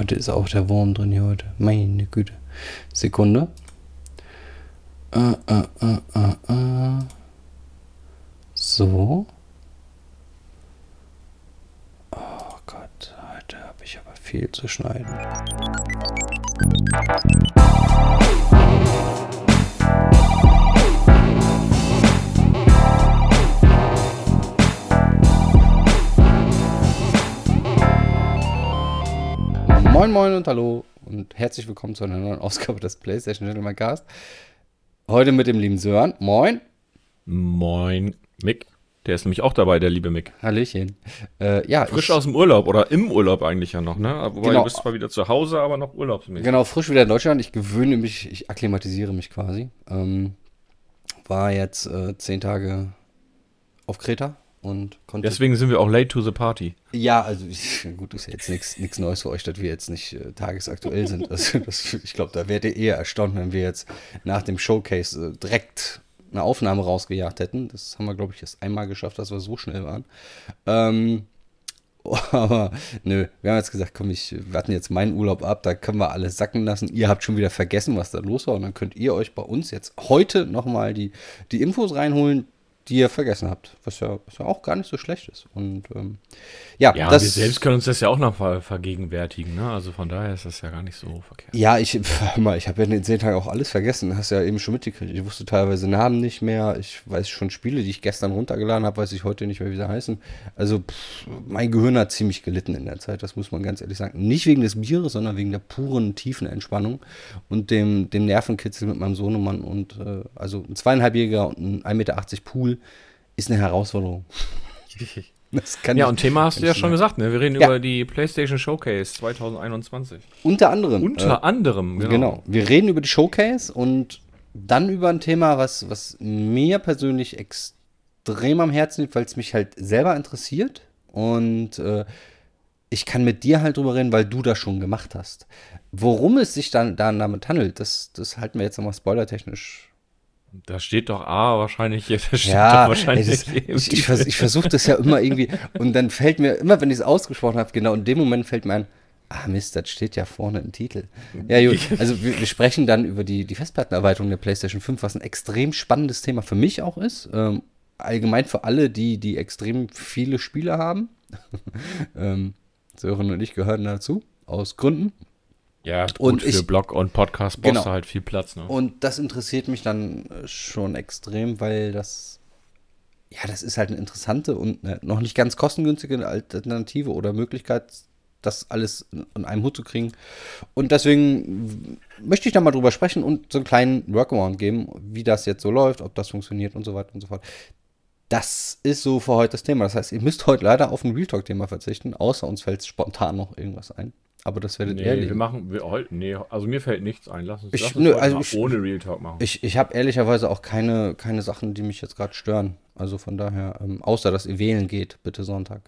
heute ist auch der Wurm drin hier heute. Meine Güte. Sekunde. Äh, äh, äh, äh, äh. So. Oh Gott, heute habe ich aber viel zu schneiden. Moin Moin und Hallo und herzlich willkommen zu einer neuen Ausgabe des PlayStation Gentleman Cast. Heute mit dem lieben Sören. Moin. Moin, Mick. Der ist nämlich auch dabei, der liebe Mick. Hallöchen. Äh, ja, Frisch aus dem Urlaub oder im Urlaub eigentlich ja noch, ne? Wobei Genau. du bist zwar wieder zu Hause, aber noch urlaubsmäßig. Genau, frisch wieder in Deutschland. Ich gewöhne mich, ich akklimatisiere mich quasi. Ähm, war jetzt äh, zehn Tage auf Kreta und konnte. Deswegen sind wir auch late to the party. Ja, also ich, gut, ist ja jetzt nichts Neues für euch, dass wir jetzt nicht äh, tagesaktuell sind. Also das, ich glaube, da wärt ihr eher erstaunt, wenn wir jetzt nach dem Showcase äh, direkt eine Aufnahme rausgejagt hätten. Das haben wir, glaube ich, erst einmal geschafft, dass wir so schnell waren. Ähm, aber nö, wir haben jetzt gesagt, komm, ich warten jetzt meinen Urlaub ab, da können wir alles sacken lassen. Ihr habt schon wieder vergessen, was da los war und dann könnt ihr euch bei uns jetzt heute nochmal die, die Infos reinholen, die ihr vergessen habt, was ja, was ja auch gar nicht so schlecht ist. Und ähm, ja, Ja, das wir selbst können uns das ja auch noch ver vergegenwärtigen, ne? Also von daher ist das ja gar nicht so verkehrt. Ja, ich, mal, ich habe ja in den zehn Tagen auch alles vergessen. Hast ja eben schon mitgekriegt. Ich wusste teilweise Namen nicht mehr. Ich weiß schon Spiele, die ich gestern runtergeladen habe, weiß ich heute nicht mehr, wie sie heißen. Also pff, mein Gehirn hat ziemlich gelitten in der Zeit, das muss man ganz ehrlich sagen. Nicht wegen des Bieres, sondern wegen der puren tiefen Entspannung und dem, dem Nervenkitzel mit meinem Sohnemann. Und äh, also ein zweieinhalbjähriger und ein 1,80 Meter Pool ist eine Herausforderung. Ja, und Thema hast du ja schon gesagt, ne? Wir reden Ja. über die PlayStation Showcase 2021. Unter anderem. Unter äh, anderem, Genau. genau. Wir reden über die Showcase und dann über ein Thema, was, was mir persönlich extrem am Herzen liegt, weil es mich halt selber interessiert. Und äh, ich kann mit dir halt drüber reden, weil du das schon gemacht hast. Worum es sich dann, dann damit handelt, das, das halten wir jetzt nochmal spoilertechnisch. Da steht doch A wahrscheinlich, Ja, doch wahrscheinlich ey, das, im ich, ich, vers ich versuche das ja immer irgendwie. Und dann fällt mir, immer wenn ich es ausgesprochen habe, genau in dem Moment fällt mir ein, ah Mist, das steht ja vorne im Titel. Ja gut, also wir, wir sprechen dann über die, die Festplattenerweiterung der PlayStation 5, was ein extrem spannendes Thema für mich auch ist. Ähm, allgemein für alle, die, die extrem viele Spiele haben. ähm, Sören und ich gehören dazu, aus Gründen. Ja, gut, Und für ich- Blog und Podcast brauchst Genau. du halt viel Platz, ne? Und das interessiert mich dann äh, schon extrem, weil das, ja, das ist halt eine interessante und eine noch nicht ganz kostengünstige Alternative oder Möglichkeit, das alles in einem Hut zu kriegen. Und deswegen möchte ich da mal drüber sprechen und so einen kleinen Workaround geben, wie das jetzt so läuft, ob das funktioniert und so weiter und so fort. Das ist so für heute das Thema. Das heißt, ihr müsst heute leider auf ein Real Talk-Thema verzichten, außer uns fällt spontan noch irgendwas ein. Aber das werdet ihr Nee, erleben. wir machen, wir, heute- nee, also mir fällt nichts ein. Lass uns, Ich- lass uns nö, also ich- ohne Real Talk machen. Ich, ich habe ehrlicherweise auch keine, keine Sachen, die mich jetzt gerade stören. Also von daher, ähm, außer dass ihr wählen geht, bitte Sonntag.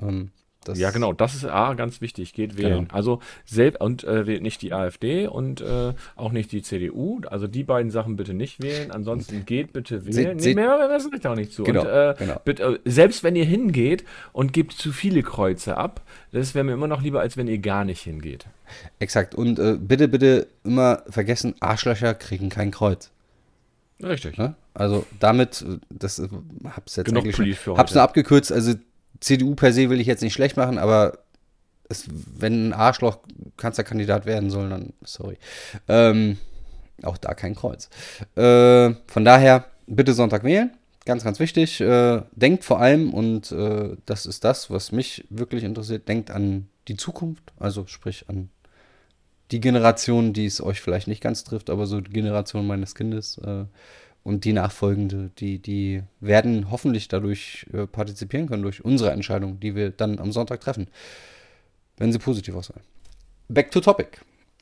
Ähm, das, ja, genau, das ist A, ganz wichtig, geht wählen. Genau. Also selbst und äh, wählt nicht die AfD und äh, auch nicht die CDU. Also die beiden Sachen bitte nicht wählen. Ansonsten geht bitte wählen. se- nee, mehr, sage ich auch nicht zu. Genau, und, äh, genau. bitte, äh, selbst wenn ihr hingeht und gebt zu viele Kreuze ab, das wäre mir immer noch lieber, als wenn ihr gar nicht hingeht. Exakt. Und äh, bitte, bitte immer vergessen, Arschlöcher kriegen kein Kreuz. Richtig. Ne? Also damit, äh, das hab's jetzt Genug eigentlich schon, für hab's heute. nur abgekürzt. Also CDU per se will ich jetzt nicht schlecht machen, aber es, wenn ein Arschloch Kanzlerkandidat werden soll, dann sorry. Ähm, auch da kein Kreuz. Äh, von daher bitte Sonntag wählen. Ganz, ganz wichtig. Äh, denkt vor allem, und äh, das ist das, was mich wirklich interessiert, denkt an die Zukunft. Also sprich an die Generation, die es euch vielleicht nicht ganz trifft, aber so die Generation meines Kindes äh, und die nachfolgende, die, die werden hoffentlich dadurch äh, partizipieren können, durch unsere Entscheidung, die wir dann am Sonntag treffen, wenn sie positiv ausfallen. Back to topic.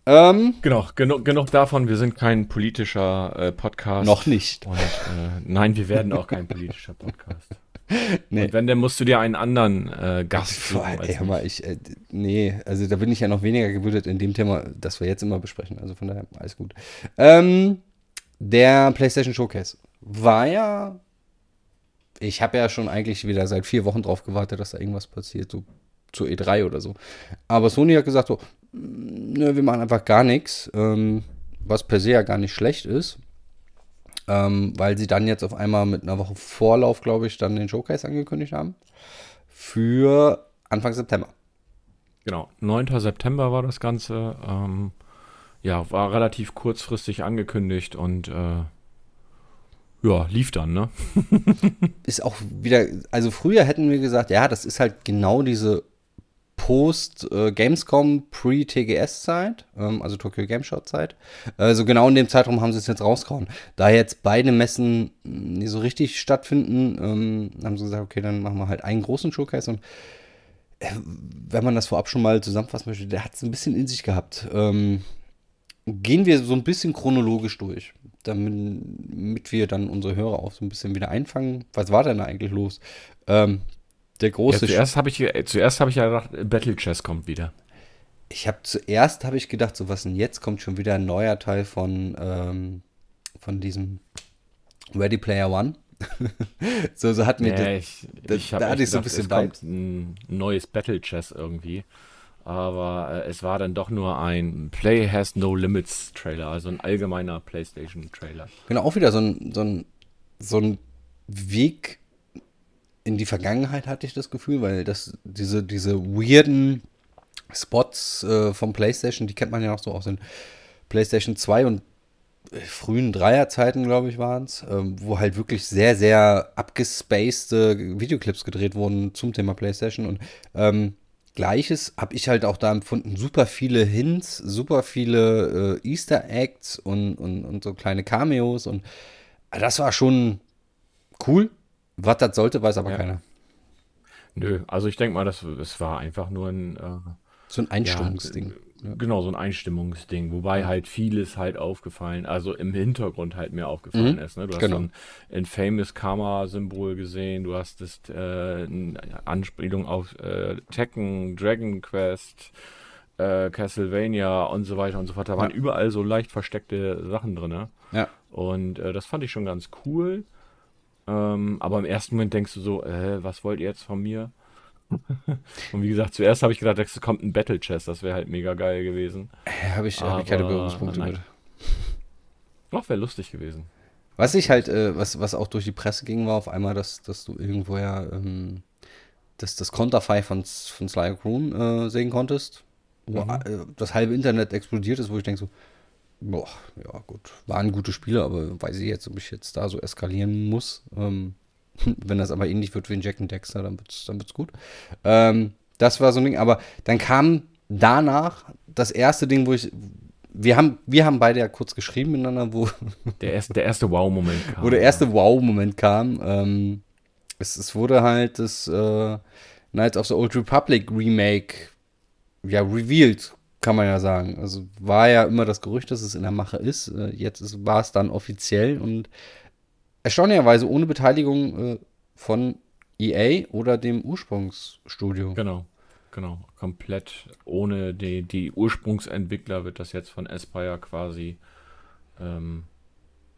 Ähm, Genau, genug, genug davon. Wir sind kein politischer äh, Podcast. noch nicht. Und äh, nein, wir werden auch kein politischer Podcast. Nee. Und wenn, dann musst du dir einen anderen äh, Gast suchen. als ey, hör mal, ich, äh, nee, also da bin ich ja noch weniger gebildet in dem Thema, das wir jetzt immer besprechen. Also von daher, alles gut. Ähm, der PlayStation Showcase war ja, ich habe ja schon eigentlich wieder seit vier Wochen drauf gewartet, dass da irgendwas passiert, so zur E3 oder so. Aber Sony hat gesagt so, nö, wir machen einfach gar nichts, ähm, was per se ja gar nicht schlecht ist, ähm, weil sie dann jetzt auf einmal mit einer Woche Vorlauf, glaube ich, dann den Showcase angekündigt haben für Anfang September. Genau, 9. September war das Ganze. Ähm, ja, war relativ kurzfristig angekündigt und äh, ja, lief dann, ne? ist auch wieder, also früher hätten wir gesagt, ja, das ist halt genau diese Post-Gamescom, Pre-TGS-Zeit, ähm, also Tokyo Game Show-Zeit. Also genau in dem Zeitraum haben sie es jetzt rausgehauen. Da jetzt beide Messen nicht so richtig stattfinden, ähm, haben sie gesagt, okay, dann machen wir halt einen großen Showcase und äh, wenn man das vorab schon mal zusammenfassen möchte, der hat es ein bisschen in sich gehabt. Ähm, gehen wir so ein bisschen chronologisch durch, damit wir dann unsere Hörer auch so ein bisschen wieder einfangen. Was war denn da eigentlich los? Ähm, der große. Ja, zuerst habe ich, zuerst hab ich ja gedacht, Battle Chess kommt wieder. Ich habe zuerst habe ich gedacht, so was denn jetzt kommt schon wieder ein neuer Teil von, ähm, von diesem Ready Player One. so, so hat mir ja, ich, ich da, da hatte ich so ein bisschen es kommt ein neues Battle Chess irgendwie. Aber äh, es war dann doch nur ein Play Has No Limits Trailer, also ein allgemeiner PlayStation Trailer. Genau, auch wieder so ein, so ein, so ein Weg in die Vergangenheit, hatte ich das Gefühl, weil das, diese, diese weirden Spots äh, vom PlayStation, die kennt man ja noch so aus den PlayStation 2 und äh, frühen Dreierzeiten, glaube ich, waren es, ähm, wo halt wirklich sehr, sehr abgespacede Videoclips gedreht wurden zum Thema PlayStation und ähm, Gleiches habe ich halt auch da empfunden. Super viele Hints, super viele äh, Easter Eggs und, und, und so kleine Cameos. Und äh, das war schon cool. Was das sollte, weiß aber ja. keiner. Nö, also ich denke mal, das, das war einfach nur ein. Äh, so ein Einstimmungsding. Ja, Genau, so ein Einstimmungsding, wobei ja. halt vieles halt aufgefallen, also im Hintergrund halt mir aufgefallen mhm. ist. Ne? Du hast genau. so ein Infamous Karma-Symbol gesehen, du hast das, äh, eine Anspielung auf äh, Tekken, Dragon Quest, äh, Castlevania und so weiter und so fort. Da waren überall so leicht versteckte Sachen drin. Ne? Ja. Und äh, das fand ich schon ganz cool. Ähm, aber im ersten Moment denkst du so, äh, was wollt ihr jetzt von mir? Und wie gesagt, zuerst habe ich gedacht, es kommt ein Battle Chess, das wäre halt mega geil gewesen. Habe ich, hab ich keine Berührungspunkte nein. mit. Doch, wäre lustig gewesen. Was ich halt, äh, was, was auch durch die Presse ging, war auf einmal, dass, dass du irgendwo ja ähm, das, das Konterfei von, von Sly Croon äh, sehen konntest. Wo mhm. äh, das halbe Internet explodiert ist, wo ich denke so, boah, ja gut, waren gute Spiele, aber weiß ich jetzt, ob ich jetzt da so eskalieren muss. Ähm, Wenn das aber ähnlich wird wie in Jack and Dexter, dann wird es dann wird's gut. Ähm, das war so ein Ding. Aber dann kam danach das erste Ding, wo ich. Wir haben, wir haben beide ja kurz geschrieben miteinander, wo. Der erste, der erste Wow-Moment kam. Wo der erste Wow-Moment kam. Ähm, es, es wurde halt das äh, Knights of the Old Republic Remake ja revealed, kann man ja sagen. Also war ja immer das Gerücht, dass es in der Mache ist. Äh, jetzt war es dann offiziell und erstaunlicherweise ohne Beteiligung äh, von EA oder dem Ursprungsstudio. Genau, genau. Komplett ohne die, die Ursprungsentwickler wird das jetzt von Aspire quasi ähm,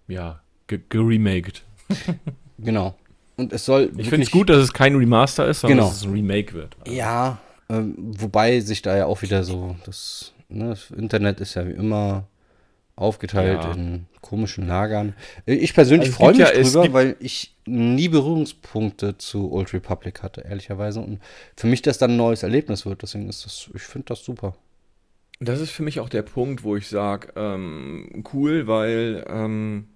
ja, geremaked. genau. Und es soll. Ich finde es gut, dass es kein Remaster ist, sondern genau. dass es ein Remake wird. Also. Ja, ähm, wobei sich da ja auch wieder so das, ne, das Internet ist ja wie immer aufgeteilt ja. in komischen Lagern. Ich persönlich also freue mich ja, drüber, weil ich nie Berührungspunkte zu Old Republic hatte, ehrlicherweise. Und für mich das dann ein neues Erlebnis wird. Deswegen ist das, ich finde das super. Das ist für mich auch der Punkt, wo ich sage, ähm, cool, weil ähm,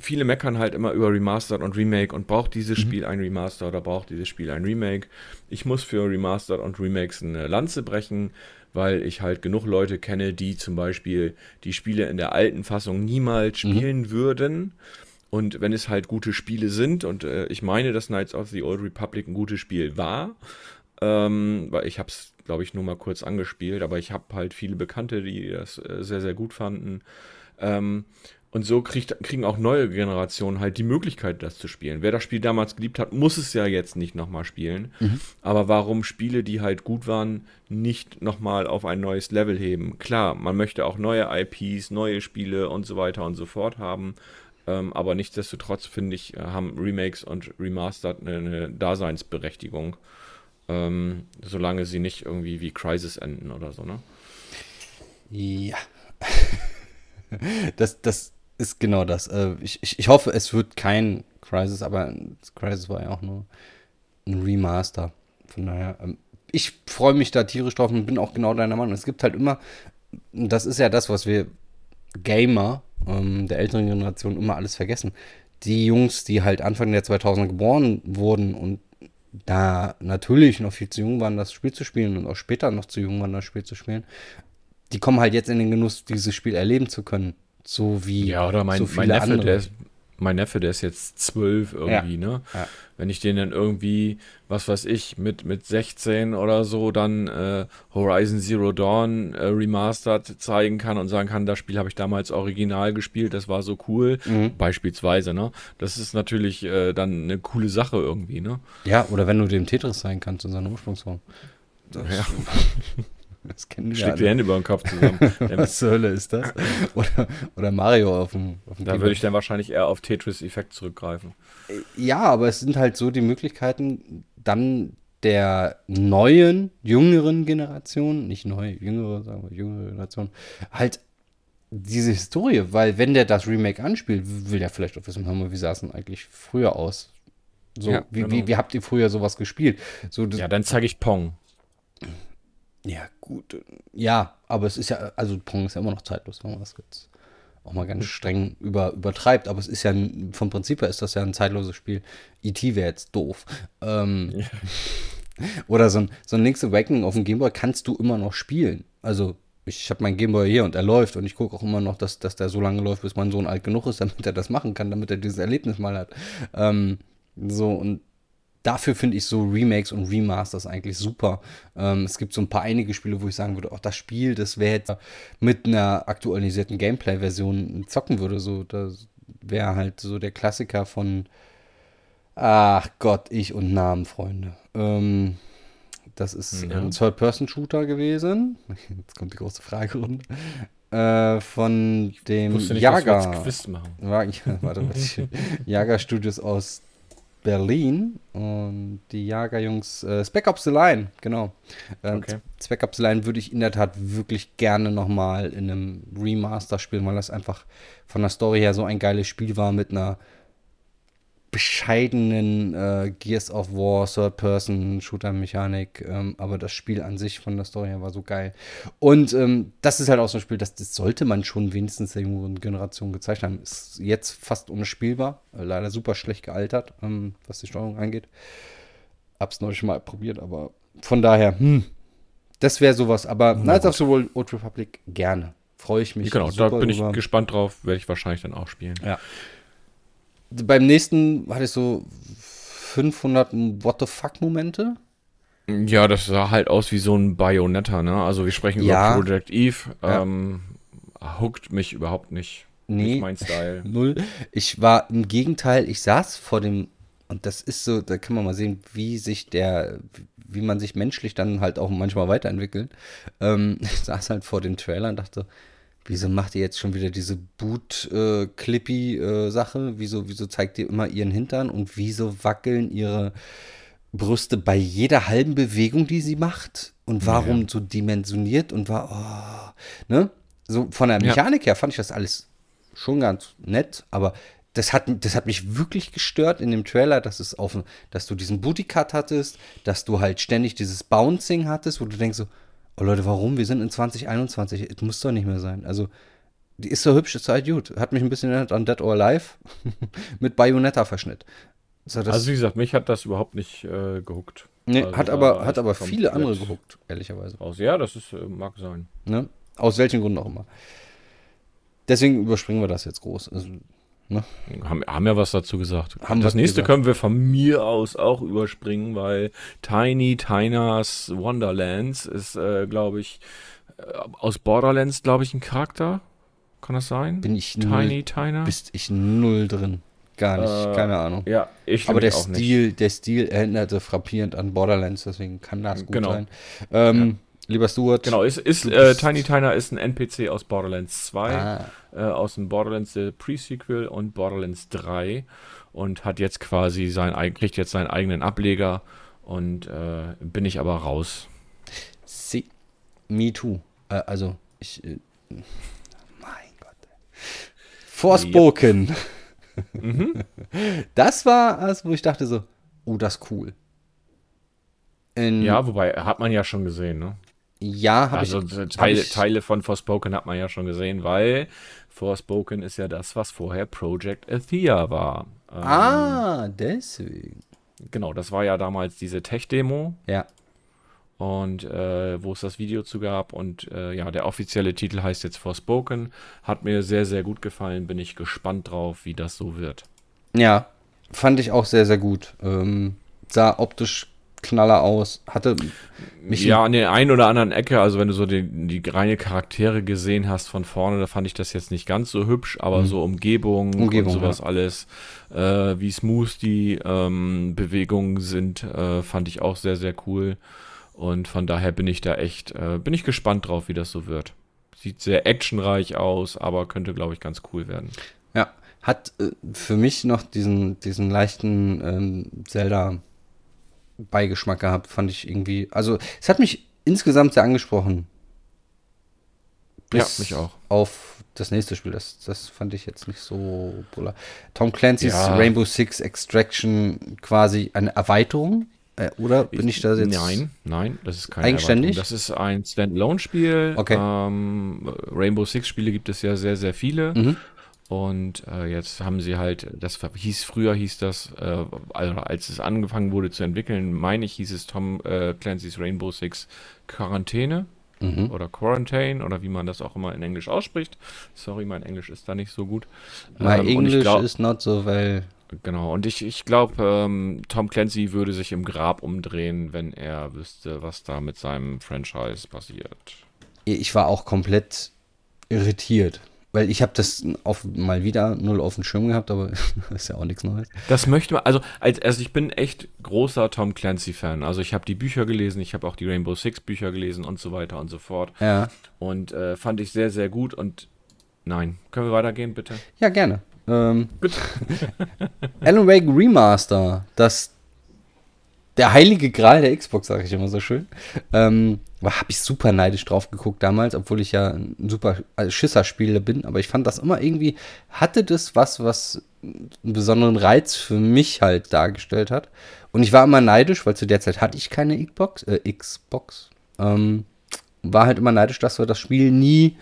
viele meckern halt immer über Remastered und Remake und braucht dieses mhm. Spiel ein Remaster oder braucht dieses Spiel ein Remake. Ich muss für Remastered und Remakes eine Lanze brechen weil ich halt genug Leute kenne, die zum Beispiel die Spiele in der alten Fassung niemals mhm. spielen mhm. würden. Und wenn es halt gute Spiele sind, und äh, ich meine, dass Knights of the Old Republic ein gutes Spiel war, ähm, weil ich habe es, glaube ich, nur mal kurz angespielt, aber ich habe halt viele Bekannte, die das äh, sehr, sehr gut fanden. Ähm, und so kriegt, kriegen auch neue Generationen halt die Möglichkeit, das zu spielen. Wer das Spiel damals geliebt hat, muss es ja jetzt nicht nochmal spielen. Mhm. Aber warum Spiele, die halt gut waren, nicht nochmal auf ein neues Level heben? Klar, man möchte auch neue IPs, neue Spiele und so weiter und so fort haben. Ähm, aber nichtsdestotrotz, finde ich, haben Remakes und Remastered eine, eine Daseinsberechtigung. ähm, solange sie nicht irgendwie wie Crisis enden oder so, ne? Ja. das, das ist genau das. Äh, ich, ich, ich hoffe, es wird kein Crisis, aber Crisis war ja auch nur ein Remaster. Von daher, ähm, ich freue mich da tierisch drauf und bin auch genau deiner Meinung. Es gibt halt immer, das ist ja das, was wir Gamer ähm, der älteren Generation immer alles vergessen. Die Jungs, die halt Anfang der 2000er geboren wurden und da natürlich noch viel zu jung waren, das Spiel zu spielen und auch später noch zu jung waren, das Spiel zu spielen, die kommen halt jetzt in den Genuss, dieses Spiel erleben zu können. So wie ja, oder mein, so viele mein Neffe, andere. Der ist, mein Neffe, der ist jetzt zwölf irgendwie, ja. ne? Ja. Wenn ich den dann irgendwie, was weiß ich, mit, mit 16 oder so dann äh, Horizon Zero Dawn äh, Remastered zeigen kann und sagen kann, das Spiel habe ich damals original gespielt, das war so cool, mhm. beispielsweise, ne? Das ist natürlich äh, dann eine coole Sache irgendwie, ne? Ja, oder wenn du dem Tetris sein kannst in seiner Ursprungsform. Das ja. Das kennen wir Schlägt die Hände über den Kopf zusammen. Was zur Hölle ist das? Oder, oder Mario auf dem, auf dem Da würde ich dann wahrscheinlich eher auf Tetris-Effekt zurückgreifen. Ja, aber es sind halt so die Möglichkeiten, dann der neuen, jüngeren Generation, nicht neu, jüngere, sagen wir, jüngere Generation, halt diese Historie, weil wenn der das Remake anspielt, will der vielleicht auch wissen, wie sah es denn eigentlich früher aus? So, ja, wie, genau. wie, wie, habt ihr früher sowas gespielt? So, ja, dann zeige ich Pong. Ja, gut. Ja, aber es ist ja, also Pong ist ja immer noch zeitlos, wenn man das jetzt auch mal ganz streng über, übertreibt. Aber es ist ja, vom Prinzip her ist das ja ein zeitloses Spiel. E.T. wäre jetzt doof. Ähm, ja. Oder so ein, so ein Link's Awakening auf dem Gameboy kannst du immer noch spielen. Also ich habe meinen Gameboy hier und er läuft und ich gucke auch immer noch, dass, dass der so lange läuft, bis mein Sohn alt genug ist, damit er das machen kann, damit er dieses Erlebnis mal hat. Ähm, so und dafür finde ich so Remakes und Remasters eigentlich super. Ähm, es gibt so ein paar einige Spiele, wo ich sagen würde, auch das Spiel, das wäre jetzt mit einer aktualisierten Gameplay-Version zocken würde. So, das wäre halt so der Klassiker von Ach Gott, ich und Namen, Freunde. Ähm, das ist ja. ein Third-Person-Shooter gewesen. Jetzt kommt die große Fragerunde. Äh, von dem Jager. Quiz machen. Warte, warte. Jager Studios aus Berlin und die Jagerjungs äh, Spec Ops The Line, genau. Ähm, okay. Spec Ops The Line würde ich in der Tat wirklich gerne nochmal in einem Remaster spielen, weil das einfach von der Story her so ein geiles Spiel war mit einer bescheidenen äh, Gears of War Third-Person-Shooter-Mechanik, ähm, aber das Spiel an sich von der Story her war so geil. Und ähm, das ist halt auch so ein Spiel, das, das sollte man schon wenigstens der jüngeren Generation gezeigt haben. Ist jetzt fast unspielbar, äh, leider super schlecht gealtert, ähm, was die Steuerung angeht. Hab's neulich mal probiert, aber von daher, hm, das wäre sowas. Aber ja, Knights of the Old Republic gerne. Freue ich mich. Genau, da bin ich drüber. gespannt drauf, werde ich wahrscheinlich dann auch spielen. Ja beim nächsten hatte ich so 500 What the fuck Momente. Ja, das sah halt aus wie so ein Bayonetta, ne? Also wir sprechen ja. über Project Eve. Ja. Ähm, hookt mich überhaupt nicht. Nee, nicht mein Style. Null. Ich war im Gegenteil, ich saß vor dem, und das ist so, da kann man mal sehen, wie sich der, wie man sich menschlich dann halt auch manchmal weiterentwickelt. Ähm, ich saß halt vor dem Trailer und dachte, wieso macht ihr jetzt schon wieder diese Boot-Clippy-Sache? Äh, wieso, wieso zeigt ihr immer ihren Hintern und wieso wackeln ihre Brüste bei jeder halben Bewegung, die sie macht? Und warum ja. so dimensioniert und war, oh, ne? So von der Mechanik ja. her fand ich das alles schon ganz nett, aber das hat, das hat mich wirklich gestört in dem Trailer, dass es auf, dass du diesen Booty Cut hattest, dass du halt ständig dieses Bouncing hattest, wo du denkst so, Oh Leute, warum? Wir sind in 2021. Es muss doch nicht mehr sein. Also, die ist so hübsch, ist halt gut. Hat mich ein bisschen erinnert an Dead or Alive mit Bayonetta-Verschnitt. Also, also, wie gesagt, mich hat das überhaupt nicht äh, gehuckt. Nee, also hat aber, hat aber viele andere gehuckt, ehrlicherweise. Aus, ja, das ist, äh, mag sein. Ne? Aus welchen Gründen auch immer. Deswegen überspringen wir das jetzt groß. Also, Ne? Haben, haben ja was dazu gesagt. Haben das nächste gesagt. können wir von mir aus auch überspringen, weil Tiny Tinas Wonderlands ist, äh, glaube ich, äh, aus Borderlands, glaube ich, ein Charakter. Kann das sein? Bin ich Tiny Tina? Bist ich null drin. Gar nicht, äh, keine Ahnung. Ja, ich Aber der Stil, nicht. der Stil erinnerte frappierend an Borderlands, deswegen kann das gut genau. sein. Ähm, ja. Lieber Stuart. Genau, ist, ist äh, Tiny Tina ist ein NPC aus Borderlands 2, ah. äh, aus dem Borderlands äh, Pre-Sequel und Borderlands 3 und hat jetzt quasi sein kriegt jetzt seinen eigenen Ableger Und äh, bin ich aber raus. See, me too. Äh, also, ich. Äh, mein Gott. Forspoken. Yep. mhm. Das war das, wo ich dachte so, oh, das ist cool. In, ja, wobei, hat man ja schon gesehen, ne? Ja, habe also, ich. Teile, ich, Teile von Forspoken hat man ja schon gesehen, weil Forspoken ist ja das, was vorher Project Athea war. Ähm, ah, deswegen. Genau, das war ja damals diese Tech-Demo. Ja. Und äh, wo es das Video zu gab. Und äh, ja, der offizielle Titel heißt jetzt Forspoken. Hat mir sehr, sehr gut gefallen. Bin ich gespannt drauf, wie das so wird. Ja, fand ich auch sehr, sehr gut. Ähm, sah optisch Knaller aus. Hatte mich. Ja, an der einen oder anderen Ecke, also wenn du so die, die reine Charaktere gesehen hast von vorne, da fand ich das jetzt nicht ganz so hübsch, aber mhm. so Umgebung, Umgebung und sowas ja. alles, äh, wie smooth die ähm, Bewegungen sind, äh, fand ich auch sehr, sehr cool. Und von daher bin ich da echt, äh, bin ich gespannt drauf, wie das so wird. Sieht sehr actionreich aus, aber könnte, glaube ich, ganz cool werden. Ja, hat äh, für mich noch diesen, diesen leichten ähm, Zelda- Beigeschmack gehabt, fand ich irgendwie. Also, es hat mich insgesamt sehr angesprochen. Bis ja, mich auch. Auf das nächste Spiel, das, das fand ich jetzt nicht so polar. Tom Clancy's ja. Rainbow Six Extraction quasi eine Erweiterung? Äh, oder bin ich, ich da jetzt. Nein, nein, das ist keine Eigenständig? Das ist ein Standalone-Spiel. Okay. Ähm, Rainbow Six-Spiele gibt es ja sehr, sehr viele. Mhm. Und äh, jetzt haben sie halt, das hieß früher hieß das, äh, also als es angefangen wurde zu entwickeln, meine ich, hieß es Tom äh, Clancy's Rainbow Six Quarantäne mhm. oder Quarantine oder wie man das auch immer in Englisch ausspricht. Sorry, mein Englisch ist da nicht so gut. My ähm, English glaub, is not so well. Genau, und ich, ich glaube, ähm, Tom Clancy würde sich im Grab umdrehen, wenn er wüsste, was da mit seinem Franchise passiert. Ich war auch komplett irritiert. Weil ich habe das auf, mal wieder null auf dem Schirm gehabt, aber ist ja auch nichts Neues. Das möchte man, also, als, also ich bin echt großer Tom Clancy-Fan. Also ich habe die Bücher gelesen, ich habe auch die Rainbow Six Bücher gelesen und so weiter und so fort. Ja. Und äh, fand ich sehr, sehr gut. Und nein, können wir weitergehen, bitte? Ja, gerne. Ähm, Gut. Alan Wake Remaster, das der heilige Gral der Xbox, sage ich immer so schön. Ähm, habe ich super neidisch drauf geguckt damals, obwohl ich ja ein super Schisserspieler bin. Aber ich fand das immer irgendwie, hatte das was, was einen besonderen Reiz für mich halt dargestellt hat. Und ich war immer neidisch, weil zu der Zeit hatte ich keine Xbox. Äh, Xbox. Ähm, war halt immer neidisch, dass wir das Spiel nie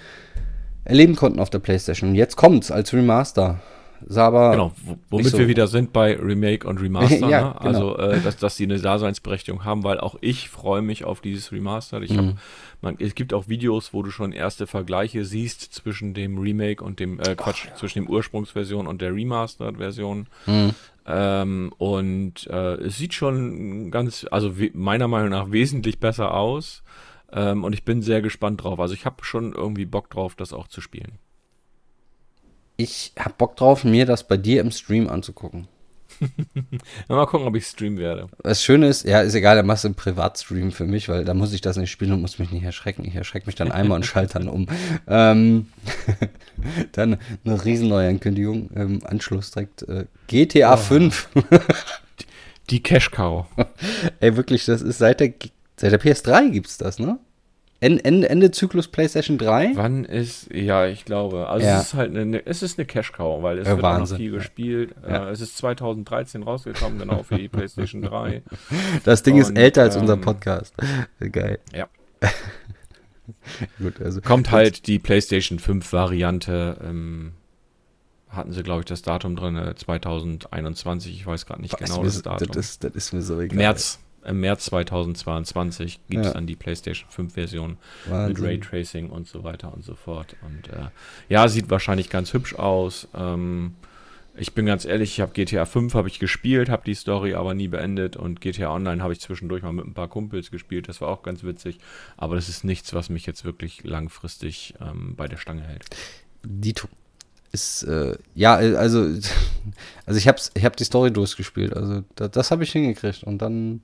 erleben konnten auf der Playstation. Und jetzt kommt's als Remaster sah aber. Genau, womit so wir wieder sind bei Remake und Remaster. ja, ne? Also, genau. äh, dass, dass die eine Daseinsberechtigung haben, weil auch ich freue mich auf dieses Remaster. Ich mhm. hab, es gibt auch Videos, wo du schon erste Vergleiche siehst zwischen dem Remake und dem, äh, Quatsch, ja. zwischen dem Ursprungsversion und der Remastered-Version. Mhm. Ähm, und äh, es sieht schon ganz, also meiner Meinung nach wesentlich besser aus. Ähm, und ich bin sehr gespannt drauf. Also ich habe schon irgendwie Bock drauf, das auch zu spielen ich hab Bock drauf, mir das bei dir im Stream anzugucken. mal gucken, ob ich streamen werde. Das Schöne ist, ja, ist egal, dann machst du einen Privatstream für mich, weil da muss ich das nicht spielen und muss mich nicht erschrecken. Ich erschrecke mich dann einmal und schalte dann um. Ähm, dann eine riesen neue Ankündigung im Anschluss direkt äh, GTA oh. 5. Die Cash Cow. Ey, wirklich, das ist seit der, seit der PS3 gibt's das, ne? Ende, Ende Zyklus PlayStation 3? Wann ist, ja, ich glaube. Also ja. es ist halt eine, es ist eine Cash Cow, weil es ja, wird noch viel gespielt. Ja. Äh, es ist 2013 rausgekommen, genau für die PlayStation 3. Das Ding Und, ist älter als ähm, unser Podcast. Geil. Ja. Gut, also. Kommt halt die PlayStation 5 Variante. Ähm, hatten sie, glaube ich, das Datum drin, 2021. Äh, ich weiß gerade nicht Was genau das Datum. Das ist, das ist mir so egal. März im März 2022 gibt es ja. dann die PlayStation 5 Version mit Raytracing und so weiter und so fort. Und äh, ja, sieht wahrscheinlich ganz hübsch aus. Ähm, ich bin ganz ehrlich, ich habe GTA 5 habe ich gespielt, habe die Story aber nie beendet und GTA Online habe ich zwischendurch mal mit ein paar Kumpels gespielt. Das war auch ganz witzig, aber das ist nichts, was mich jetzt wirklich langfristig ähm, bei der Stange hält. Dito ist äh, ja also also ich habe ich habe die Story durchgespielt also das, das habe ich hingekriegt und dann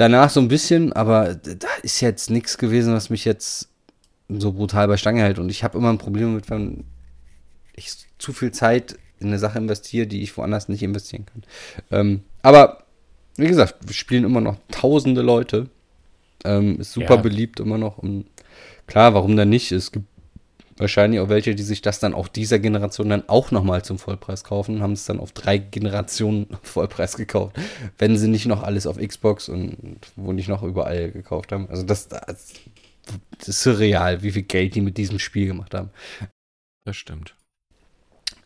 danach so ein bisschen, aber da ist jetzt nichts gewesen, was mich jetzt so brutal bei Stange hält. Und ich habe immer ein Problem mit, wenn ich zu viel Zeit in eine Sache investiere, die ich woanders nicht investieren kann. Ähm, aber wie gesagt, wir spielen immer noch tausende Leute. Ähm, ist super Ja. beliebt immer noch. Und klar, warum dann nicht? Es gibt wahrscheinlich auch welche, die sich das dann auch dieser Generation dann auch nochmal zum Vollpreis kaufen, haben es dann auf drei Generationen Vollpreis gekauft, wenn sie nicht noch alles auf Xbox und wo nicht noch überall gekauft haben. Also das, das, ist surreal, wie viel Geld die mit diesem Spiel gemacht haben. Das stimmt.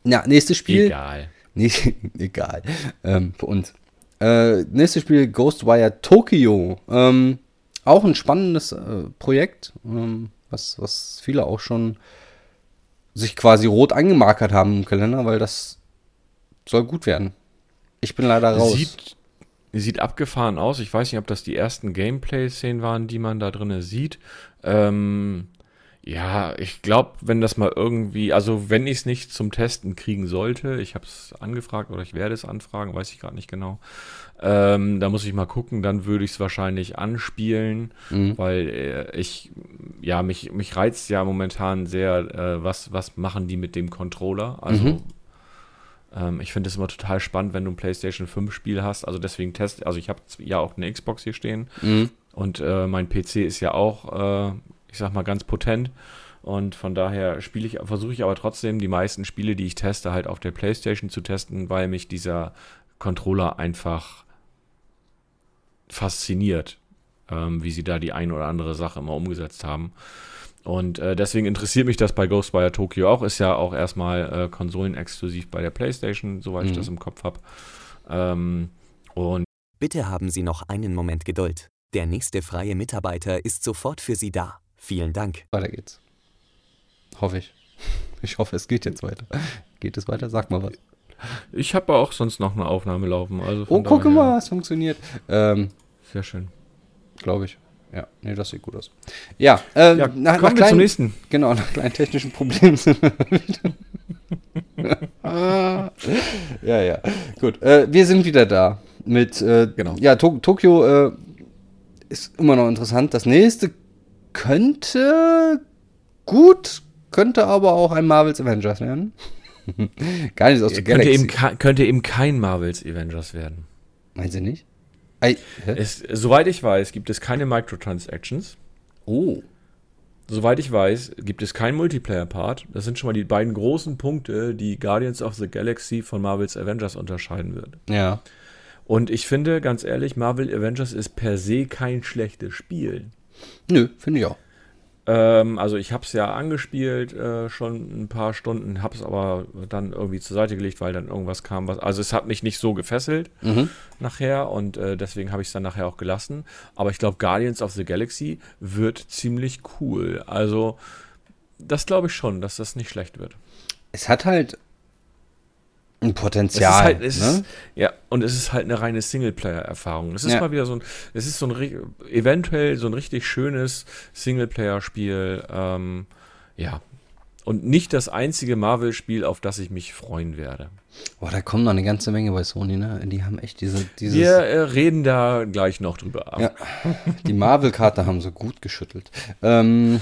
Ja, nächstes Spiel. Egal. Nee, egal. Ähm, für uns. Äh, nächstes Spiel Ghostwire Tokyo. Ähm, auch ein spannendes äh, Projekt, ähm, was, was viele auch schon sich quasi rot angemarkert haben im Kalender, weil das soll gut werden. Ich bin leider raus. Sieht, sieht abgefahren aus. Ich weiß nicht, ob das die ersten Gameplay-Szenen waren, die man da drin sieht. Ähm, ja, ich glaube, wenn das mal irgendwie, also wenn ich es nicht zum Testen kriegen sollte, ich habe es angefragt oder ich werde es anfragen, weiß ich gerade nicht genau. Ähm, da muss ich mal gucken, dann würde ich es wahrscheinlich anspielen, Mhm. weil äh, ich, ja, mich, mich reizt ja momentan sehr, äh, was, was machen die mit dem Controller. Also Mhm. ähm, ich finde es immer total spannend, wenn du ein PlayStation 5 Spiel hast. Also deswegen test, also ich habe ja auch eine Xbox hier stehen Mhm. und äh, mein PC ist ja auch, äh, ich sag mal, ganz potent. Und von daher spiele ich, versuche ich aber trotzdem die meisten Spiele, die ich teste, halt auf der PlayStation zu testen, weil mich dieser Controller einfach fasziniert, ähm, wie sie da die ein oder andere Sache immer umgesetzt haben. Und äh, deswegen interessiert mich das bei Ghostwire Tokyo auch. Ist ja auch erstmal äh, konsolenexklusiv bei der PlayStation, soweit ich Mhm. das im Kopf habe. Ähm, und Bitte haben Sie noch einen Moment Geduld. Der nächste freie Mitarbeiter ist sofort für Sie da. Vielen Dank. Weiter geht's. Hoffe ich. Ich hoffe, es geht jetzt weiter. Geht es weiter? Sag mal was. Ich habe auch sonst noch eine Aufnahme laufen. Also Oh, guck mal, es funktioniert. Ähm, Sehr schön. Glaube ich. Ja, nee, das sieht gut aus. Ja, äh, Ja, nach, nach kommen wir zum kleinen, nächsten. Genau, nach kleinen technischen Problemen sind wir wieder. Ah. ja, ja, gut. Äh, wir sind wieder da mit, äh, Genau. ja, to Tokio äh, ist immer noch interessant. Das nächste könnte gut, könnte aber auch ein Marvel's Avengers werden. Gar nicht aus der Könnte Galaxy. eben, könnte eben kein Marvels Avengers werden. Meinen Sie nicht? Hä? Es, soweit ich weiß, gibt es keine Microtransactions. Oh. Soweit ich weiß, gibt es keinen Multiplayer-Part. Das sind schon mal die beiden großen Punkte, die Guardians of the Galaxy von Marvels Avengers unterscheiden wird. Ja. Und ich finde, ganz ehrlich, Marvel Avengers ist per se kein schlechtes Spiel. Nö, finde ich auch. Ähm, also ich habe es ja angespielt äh, schon ein paar Stunden, habe es aber dann irgendwie zur Seite gelegt, weil dann irgendwas kam. Was, also es hat mich nicht so gefesselt Mhm. nachher und äh, deswegen habe ich es dann nachher auch gelassen. Aber ich glaube, Guardians of the Galaxy wird ziemlich cool. Also das glaube ich schon, dass das nicht schlecht wird. Es hat halt ein Es Potenzial. ist halt, es ne? ist, ja, und es ist halt eine reine Singleplayer-Erfahrung. Es ist Ja. mal wieder so ein, es ist so ein, eventuell so ein richtig schönes Singleplayer-Spiel, ähm, ja. Und nicht das einzige Marvel-Spiel, auf das ich mich freuen werde. Boah, da kommen noch eine ganze Menge bei Sony, ne? Die haben echt diese, dieses. Wir äh, reden da gleich noch drüber. Ja. Die Marvel-Karte haben so gut geschüttelt. Ähm,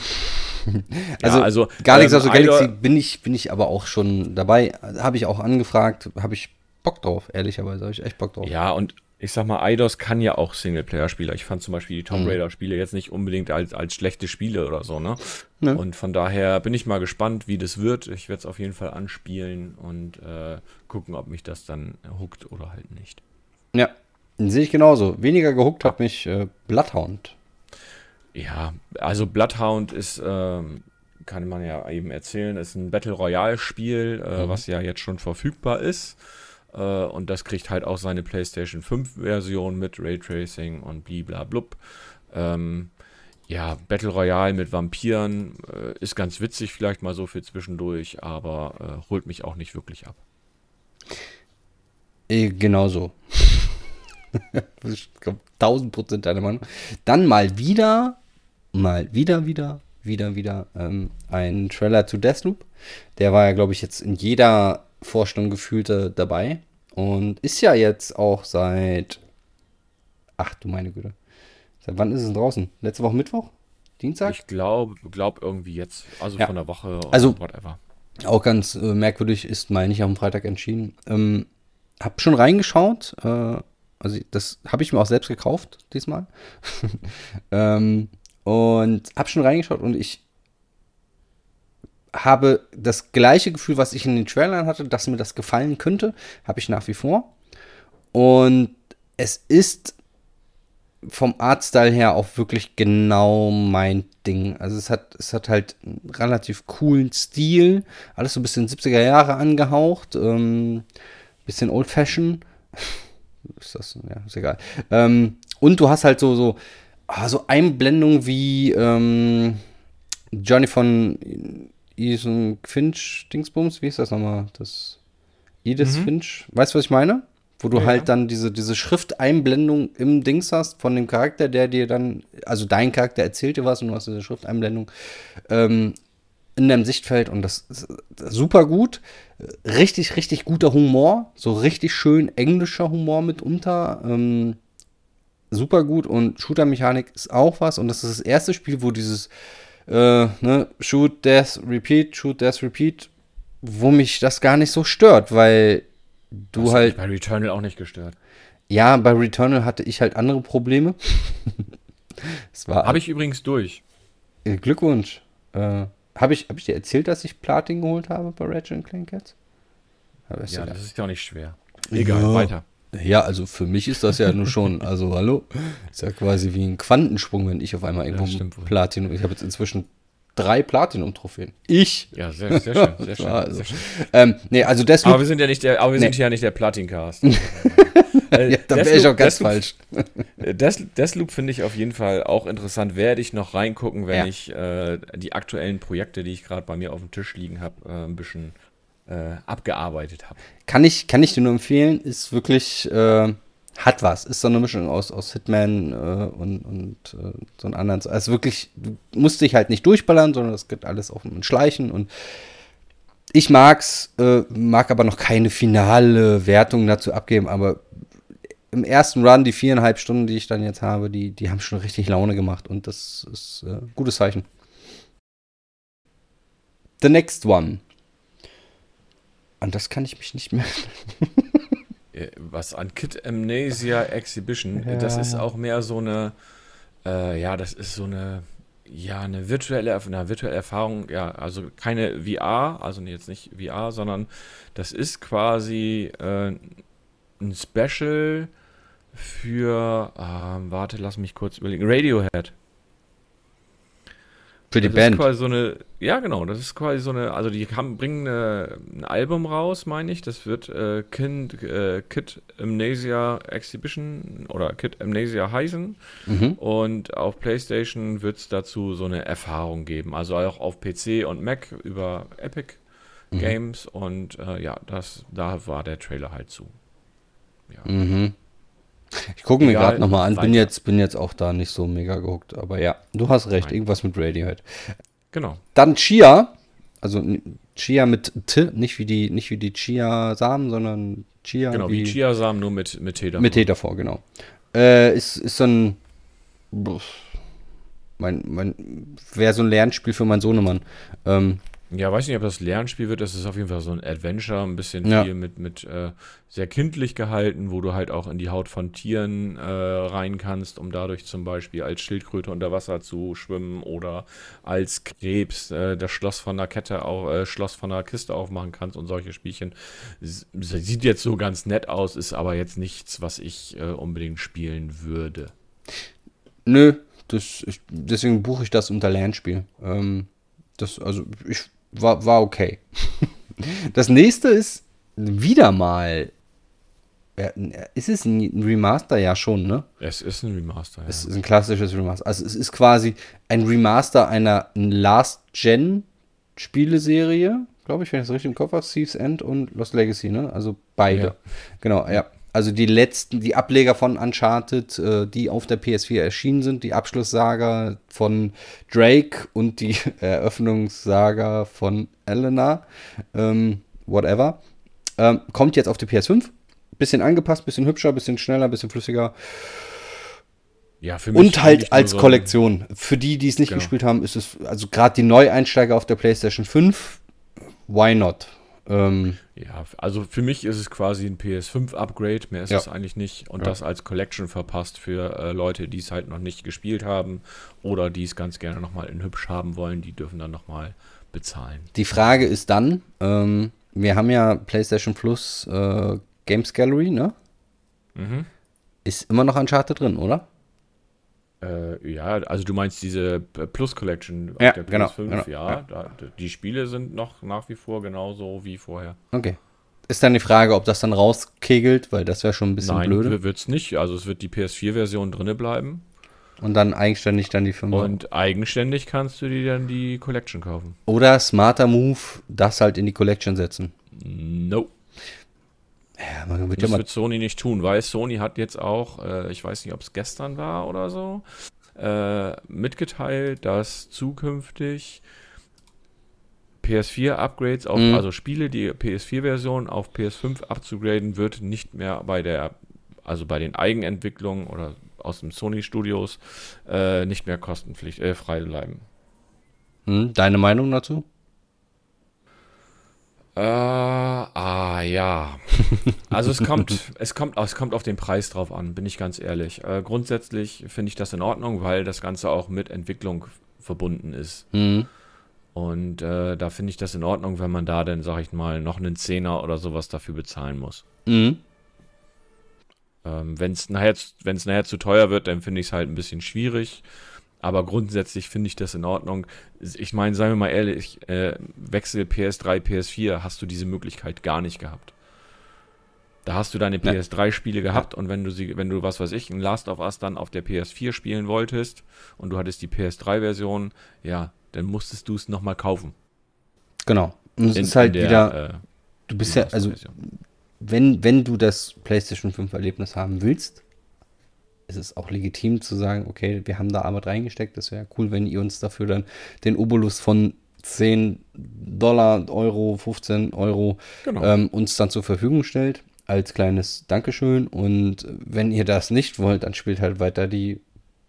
also, Ja, also, Guardians ähm, of the Galaxy bin ich, bin ich aber auch schon dabei. Habe ich auch angefragt, habe ich Bock drauf, ehrlicherweise. Habe ich echt Bock drauf. Ja, und ich sag mal, Eidos kann ja auch Singleplayer-Spieler. Ich fand zum Beispiel die Tomb Mhm. Raider-Spiele jetzt nicht unbedingt als, als schlechte Spiele oder so, ne? Nö. Und von daher bin ich mal gespannt, wie das wird. Ich werde es auf jeden Fall anspielen und äh, gucken, ob mich das dann huckt oder halt nicht. Ja, sehe ich genauso. Weniger gehuckt hat mich äh, Bloodhound. Ja, also Bloodhound ist, ähm, kann man ja eben erzählen, ist ein Battle Royale-Spiel, äh, Mhm. was ja jetzt schon verfügbar ist. Äh, und das kriegt halt auch seine PlayStation 5-Version mit Raytracing und bliblablub. Ähm, ja, Battle Royale mit Vampiren äh, ist ganz witzig, vielleicht mal so für zwischendurch, aber äh, holt mich auch nicht wirklich ab. Genauso. ich glaube, 1000 Prozent deiner Meinung. Dann mal wieder, mal wieder, wieder, wieder, wieder ähm, ein Trailer zu Deathloop. Der war ja, glaube ich, jetzt in jeder Vorstellung gefühlte dabei. Und ist ja jetzt auch seit. Ach du meine Güte. Seit wann ist es denn draußen? Letzte Woche Mittwoch? Dienstag? Ich glaube glaub irgendwie jetzt, also Ja. von der Woche Also- whatever. Auch ganz äh, merkwürdig, ist mal nicht am Freitag entschieden. Ähm, hab schon reingeschaut, äh, Also das habe ich mir auch selbst gekauft diesmal. ähm, und habe schon reingeschaut und ich habe das gleiche Gefühl, was ich in den Trailern hatte, dass mir das gefallen könnte, habe ich nach wie vor. Und es ist vom Artstyle her auch wirklich genau mein Ding. Also es hat, es hat halt einen relativ coolen Stil, alles so ein bisschen 70er Jahre angehaucht, ähm, bisschen old fashion. ist das, ja, ist egal. Ähm, und du hast halt so, so, ah, so Einblendungen wie ähm, Johnny von Ethan Finch Dingsbums, wie ist das nochmal? Das Edith mhm. Finch, weißt du, was ich meine? Wo du ja, halt dann diese, diese Schrifteinblendung im Dings hast von dem Charakter, der dir dann, also dein Charakter erzählt dir was und du hast diese Schrifteinblendung ähm, in deinem Sichtfeld und das ist super gut. Richtig, richtig guter Humor, so richtig schön englischer Humor mitunter. Ähm, super gut und Shooter-Mechanik ist auch was und das ist das erste Spiel, wo dieses äh, ne, Shoot, Death, Repeat, Shoot, Death, Repeat, wo mich das gar nicht so stört, weil du das halt. bei Returnal auch nicht gestört. Ja, bei Returnal hatte ich halt andere Probleme. Habe ich übrigens durch. Äh, Glückwunsch. Äh, habe ich, hab ich dir erzählt, dass ich Platin geholt habe bei Ratchet Clank jetzt? Ja, das ist ja auch nicht schwer. Egal, ja. weiter. Ja, also für mich ist das ja nur schon, also hallo, ist ja quasi wie ein Quantensprung, wenn ich auf einmal irgendwo Platinum, ich habe jetzt inzwischen drei Platinum-Trophäen. Ich. Ja, sehr, sehr schön, sehr schön. Also, sehr schön. Ähm, nee, also Deathloop, aber wir sind ja nicht der, aber wir nee. sind ja nicht der Platin-Cast. äh, ja, da wäre ich auch ganz Deathloop, falsch. Death, Deathloop finde ich auf jeden Fall auch interessant. Werde ich noch reingucken, wenn ja. ich äh, die aktuellen Projekte, die ich gerade bei mir auf dem Tisch liegen habe, äh, ein bisschen äh, abgearbeitet habe. Kann ich, kann ich dir nur empfehlen, ist wirklich, äh, hat was. Ist so eine Mischung aus, aus Hitman äh, und, und äh, so einen anderen. Also wirklich, du musst dich halt nicht durchballern, sondern es geht alles auf ein Schleichen und ich mag's, äh, mag aber noch keine finale Wertung dazu abgeben, aber im ersten Run, die viereinhalb Stunden, die ich dann jetzt habe, die, die haben schon richtig Laune gemacht und das ist ein äh, gutes Zeichen. The next one. An das kann ich mich nicht mehr. Was an Kid Amnesia Exhibition, ja. das ist auch mehr so eine, äh, ja, das ist so eine, ja, eine virtuelle, eine virtuelle Erfahrung, ja, also keine VR, also jetzt nicht VR, sondern das ist quasi äh, ein Special für, äh, warte, lass mich kurz überlegen, Radiohead. Für die das Band. Ist quasi so eine, ja, genau. Das ist quasi so eine. Also, die haben, bringen eine, ein Album raus, meine ich. Das wird äh, kind, äh, Kid Amnesia Exhibition oder Kid Amnesia heißen. Mhm. Und auf PlayStation wird es dazu so eine Erfahrung geben. Also auch auf PC und Mac über Epic mhm. Games. Und äh, ja, das, da war der Trailer halt zu. Ja. Mhm. Ich gucke mir gerade nochmal an, bin jetzt, bin jetzt auch da nicht so mega gehuckt, aber ja, du hast recht, Nein. irgendwas mit Radiohead. Genau. Dann Chia, also Chia mit T, nicht wie die, nicht wie die Chia-Samen, sondern Chia. Genau, wie, wie Chia-Samen, nur mit, mit T davor. Mit T davor, genau. Äh, ist, ist so ein. Mein, mein, wäre so ein Lernspiel für meinen Sohnemann. Ähm, ja, weiß nicht, ob das Lernspiel wird. Das ist auf jeden Fall so ein Adventure, ein bisschen ja. viel mit, mit äh, sehr kindlich gehalten, wo du halt auch in die Haut von Tieren äh, rein kannst, um dadurch zum Beispiel als Schildkröte unter Wasser zu schwimmen oder als Krebs äh, das Schloss von der Kette auch, äh, Schloss von der Kiste aufmachen kannst und solche Spielchen. Sieht jetzt so ganz nett aus, ist aber jetzt nichts, was ich äh, unbedingt spielen würde. Nö, das, ich, deswegen buche ich das unter Lernspiel. Ähm, das, also ich war, war okay. das nächste ist wieder mal. Ist es ein Remaster? Ja, schon, ne? Es ist ein Remaster, ja. Es ist ein klassisches Remaster. Also, es ist quasi ein Remaster einer Last-Gen-Spieleserie, glaube ich, wenn ich das richtig im Kopf habe. Thieves End und Lost Legacy, ne? Also beide. Ja. Genau, ja. Also die letzten, die Ableger von Uncharted, äh, die auf der PS4 erschienen sind, die Abschlusssaga von Drake und die Eröffnungssaga von Elena, ähm, whatever, ähm, kommt jetzt auf die PS5. Bisschen angepasst, bisschen hübscher, bisschen schneller, bisschen flüssiger. Ja, für mich und halt als so Kollektion. Für die, die es nicht genau. gespielt haben, ist es, also gerade die Neueinsteiger auf der PlayStation 5, why not? Ähm, Ja, also für mich ist es quasi ein PS5-Upgrade, mehr ist Ja. es eigentlich nicht. Und Ja. das als Collection verpasst für äh, Leute, die es halt noch nicht gespielt haben oder die es ganz gerne nochmal in hübsch haben wollen, die dürfen dann nochmal bezahlen. die Frage ist dann, ähm, wir haben ja PlayStation Plus äh, Games Gallery, ne? Mhm. Ist immer noch Uncharted drin, oder? Äh, ja, also du meinst diese Plus Collection Ja, auf der genau, PS5, genau, ja, ja. Da, die Spiele sind noch nach wie vor genauso wie vorher. Okay. Ist dann die Frage, ob das dann rauskegelt, weil das wäre schon ein bisschen Nein, blöde. wird es nicht. Also es wird die PS4-Version drinne bleiben. Und dann eigenständig dann die 5 Und eigenständig kannst du dir dann die Collection kaufen. Oder smarter Move, das halt in die Collection setzen. No. Ja, man wird ja Das mal wird Sony nicht tun, weil Sony hat jetzt auch, äh, ich weiß nicht, ob es gestern war oder so, äh, mitgeteilt, dass zukünftig PS4-Upgrades auf, Mhm. also Spiele, die PS4-Version auf PS5 abzugraden, wird nicht mehr bei der, also bei den Eigenentwicklungen oder aus dem Sony-Studios äh, nicht mehr kostenpflicht, äh, frei bleiben. Hm, deine Meinung dazu? Äh, ah, ja. Also es kommt, es kommt, es kommt auf den Preis drauf an, bin ich ganz ehrlich. Äh, grundsätzlich finde ich das in Ordnung, weil das Ganze auch mit Entwicklung verbunden ist. Hm. Und äh, da finde ich das in Ordnung, wenn man da dann, sag ich mal, noch einen Zehner oder sowas dafür bezahlen muss. Mhm. Ähm, wenn es nachher, wenn es nachher zu teuer wird, dann finde ich es halt ein bisschen schwierig. Aber grundsätzlich finde ich das in Ordnung. Ich meine, seien wir mal ehrlich, äh, Wechsel PS3, PS4 hast du diese Möglichkeit gar nicht gehabt. Da hast du deine Ja. PS3-Spiele gehabt und wenn du sie, wenn du was weiß ich, ein Last of Us dann auf der PS4 spielen wolltest und du hattest die PS3-Version, ja, dann musstest du es nochmal kaufen. Genau. Und es In- ist halt der, wieder, äh, du bist ja, also wenn, wenn du das PlayStation 5 Erlebnis haben willst, ist es auch legitim zu sagen, okay, wir haben da Arbeit reingesteckt, das wäre cool, wenn ihr uns dafür dann den Obolus von 10 Dollar, Euro, 15 Euro Genau. ähm, uns dann zur Verfügung stellt, als kleines Dankeschön. Und wenn ihr das nicht wollt, dann spielt halt weiter die,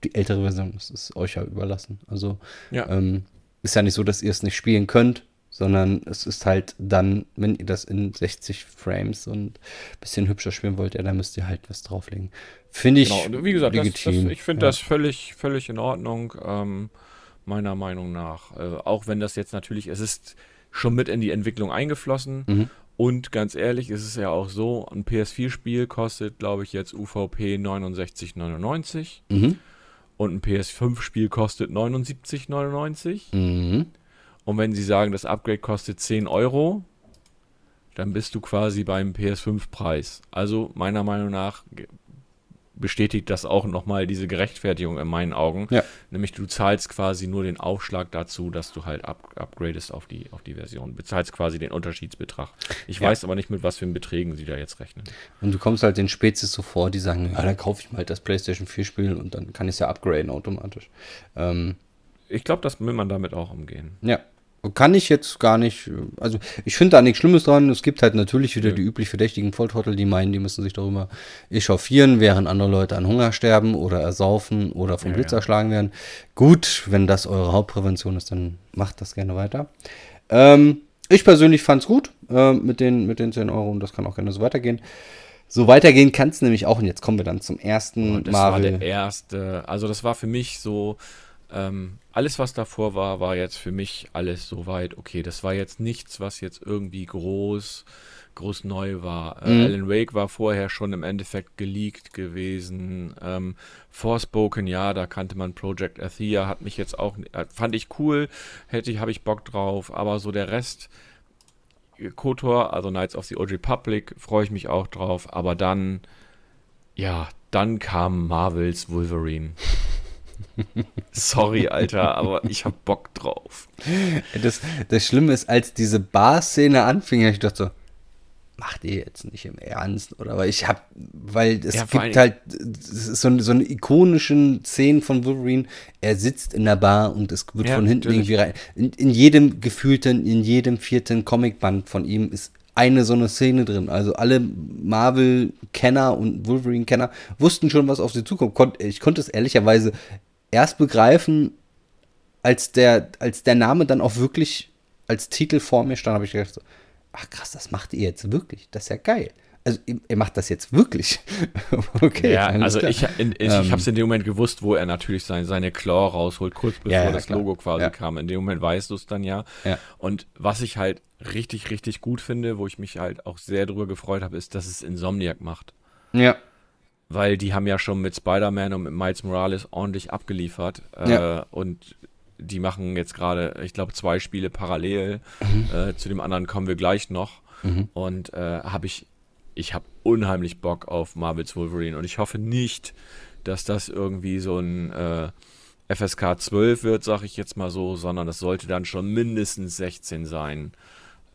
die ältere Version. Das ist euch ja überlassen. Also ja. ähm, ist ja nicht so, dass ihr es nicht spielen könnt, sondern es ist halt dann, wenn ihr das in 60 Frames und ein bisschen hübscher spielen wollt, ja, dann müsst ihr halt was drauflegen. Finde ich Genau, wie gesagt, das, das, ich finde ja. das völlig, völlig in Ordnung, ähm, meiner Meinung nach. Äh, auch wenn das jetzt natürlich, es ist schon mit in die Entwicklung eingeflossen. Mhm. Und ganz ehrlich, es ist ja auch so, ein PS4-Spiel kostet, glaube ich, jetzt UVP 69,99 Mhm. und ein PS5-Spiel kostet 79,99. Mhm. Und wenn sie sagen, das Upgrade kostet 10 Euro, dann bist du quasi beim PS5-Preis. Also meiner Meinung nach bestätigt das auch nochmal diese Gerechtfertigung in meinen Augen. Ja. Nämlich du zahlst quasi nur den Aufschlag dazu, dass du halt up upgradest auf die, auf die Version. Bezahlst quasi den Unterschiedsbetrag. Ich Ja. weiß aber nicht, mit was für Beträgen sie da jetzt rechnen. Und du kommst halt den Spezies so vor, die sagen, ja, dann kaufe ich mal halt das PlayStation 4 Spiel und dann kann ich es ja upgraden automatisch. Ähm, Ich glaube, das will man damit auch umgehen. Ja. Kann ich jetzt gar nicht, also ich finde da nichts Schlimmes dran. Es gibt halt natürlich wieder Ja. die üblich verdächtigen Volltrottel, die meinen, die müssen sich darüber echauffieren, während andere Leute an Hunger sterben oder ersaufen oder vom Ja, Blitz erschlagen werden. Gut, wenn das eure Hauptprävention ist, dann macht das gerne weiter. Ähm, ich persönlich fand es gut äh, mit, den, mit den 10 Euro und das kann auch gerne so weitergehen. So weitergehen kann es nämlich auch und jetzt kommen wir dann zum ersten Und das war Marvel. der erste, also das war für mich so, ähm, alles was davor war, war jetzt für mich alles soweit okay. Das war jetzt nichts, was jetzt irgendwie groß, groß neu war. Äh, Mhm. Alan Wake war vorher schon im Endeffekt geleakt gewesen. Ähm, Forspoken, ja, da kannte man Project Athea, hat mich jetzt auch, äh, fand ich cool, hätte ich, habe ich Bock drauf, aber so der Rest, KOTOR, also Knights of the Old Republic, freue ich mich auch drauf, aber dann, ja, dann kam Marvels Wolverine. Sorry, Alter, aber ich hab Bock drauf. Das, das Schlimme ist, als diese Bar-Szene anfing, ich dachte so, macht ihr jetzt nicht im Ernst, oder? Weil ich hab, weil es Ja, gibt halt so, so eine ikonischen Szenen von Wolverine. Er sitzt in der Bar und es wird Ja, von hinten natürlich. irgendwie rein. In, in jedem gefühlten, in jedem vierten Comicband von ihm ist eine so eine Szene drin. Also alle Marvel-Kenner und Wolverine-Kenner wussten schon, was auf sie zukommt. Ich konnte es ehrlicherweise erst begreifen, als der, als der Name dann auch wirklich als Titel vor mir stand, habe ich gedacht, so, ach krass, das macht ihr jetzt wirklich. Das ist ja geil. Also er macht das jetzt wirklich. okay. Ja, also klar. ich, in, ich, ähm, habe es in dem Moment gewusst, wo er natürlich sein, seine Claw rausholt, kurz bevor ja, ja, das klar. Logo quasi kam. In dem Moment weißt du es dann ja. Und was ich halt richtig, richtig gut finde, wo ich mich halt auch sehr drüber gefreut habe, ist, dass es Insomniac macht. Ja. Weil die haben ja schon mit Spider-Man und mit Miles Morales ordentlich abgeliefert. Äh, und die machen jetzt gerade, ich glaube, zwei Spiele parallel. Mhm. Äh, zu dem anderen kommen wir gleich noch. Mhm. Und äh, habe ich ich habe unheimlich Bock auf Marvel's Wolverine und ich hoffe nicht, dass das irgendwie so ein äh, FSK 12 wird, sag ich jetzt mal so, sondern das sollte dann schon mindestens 16 sein,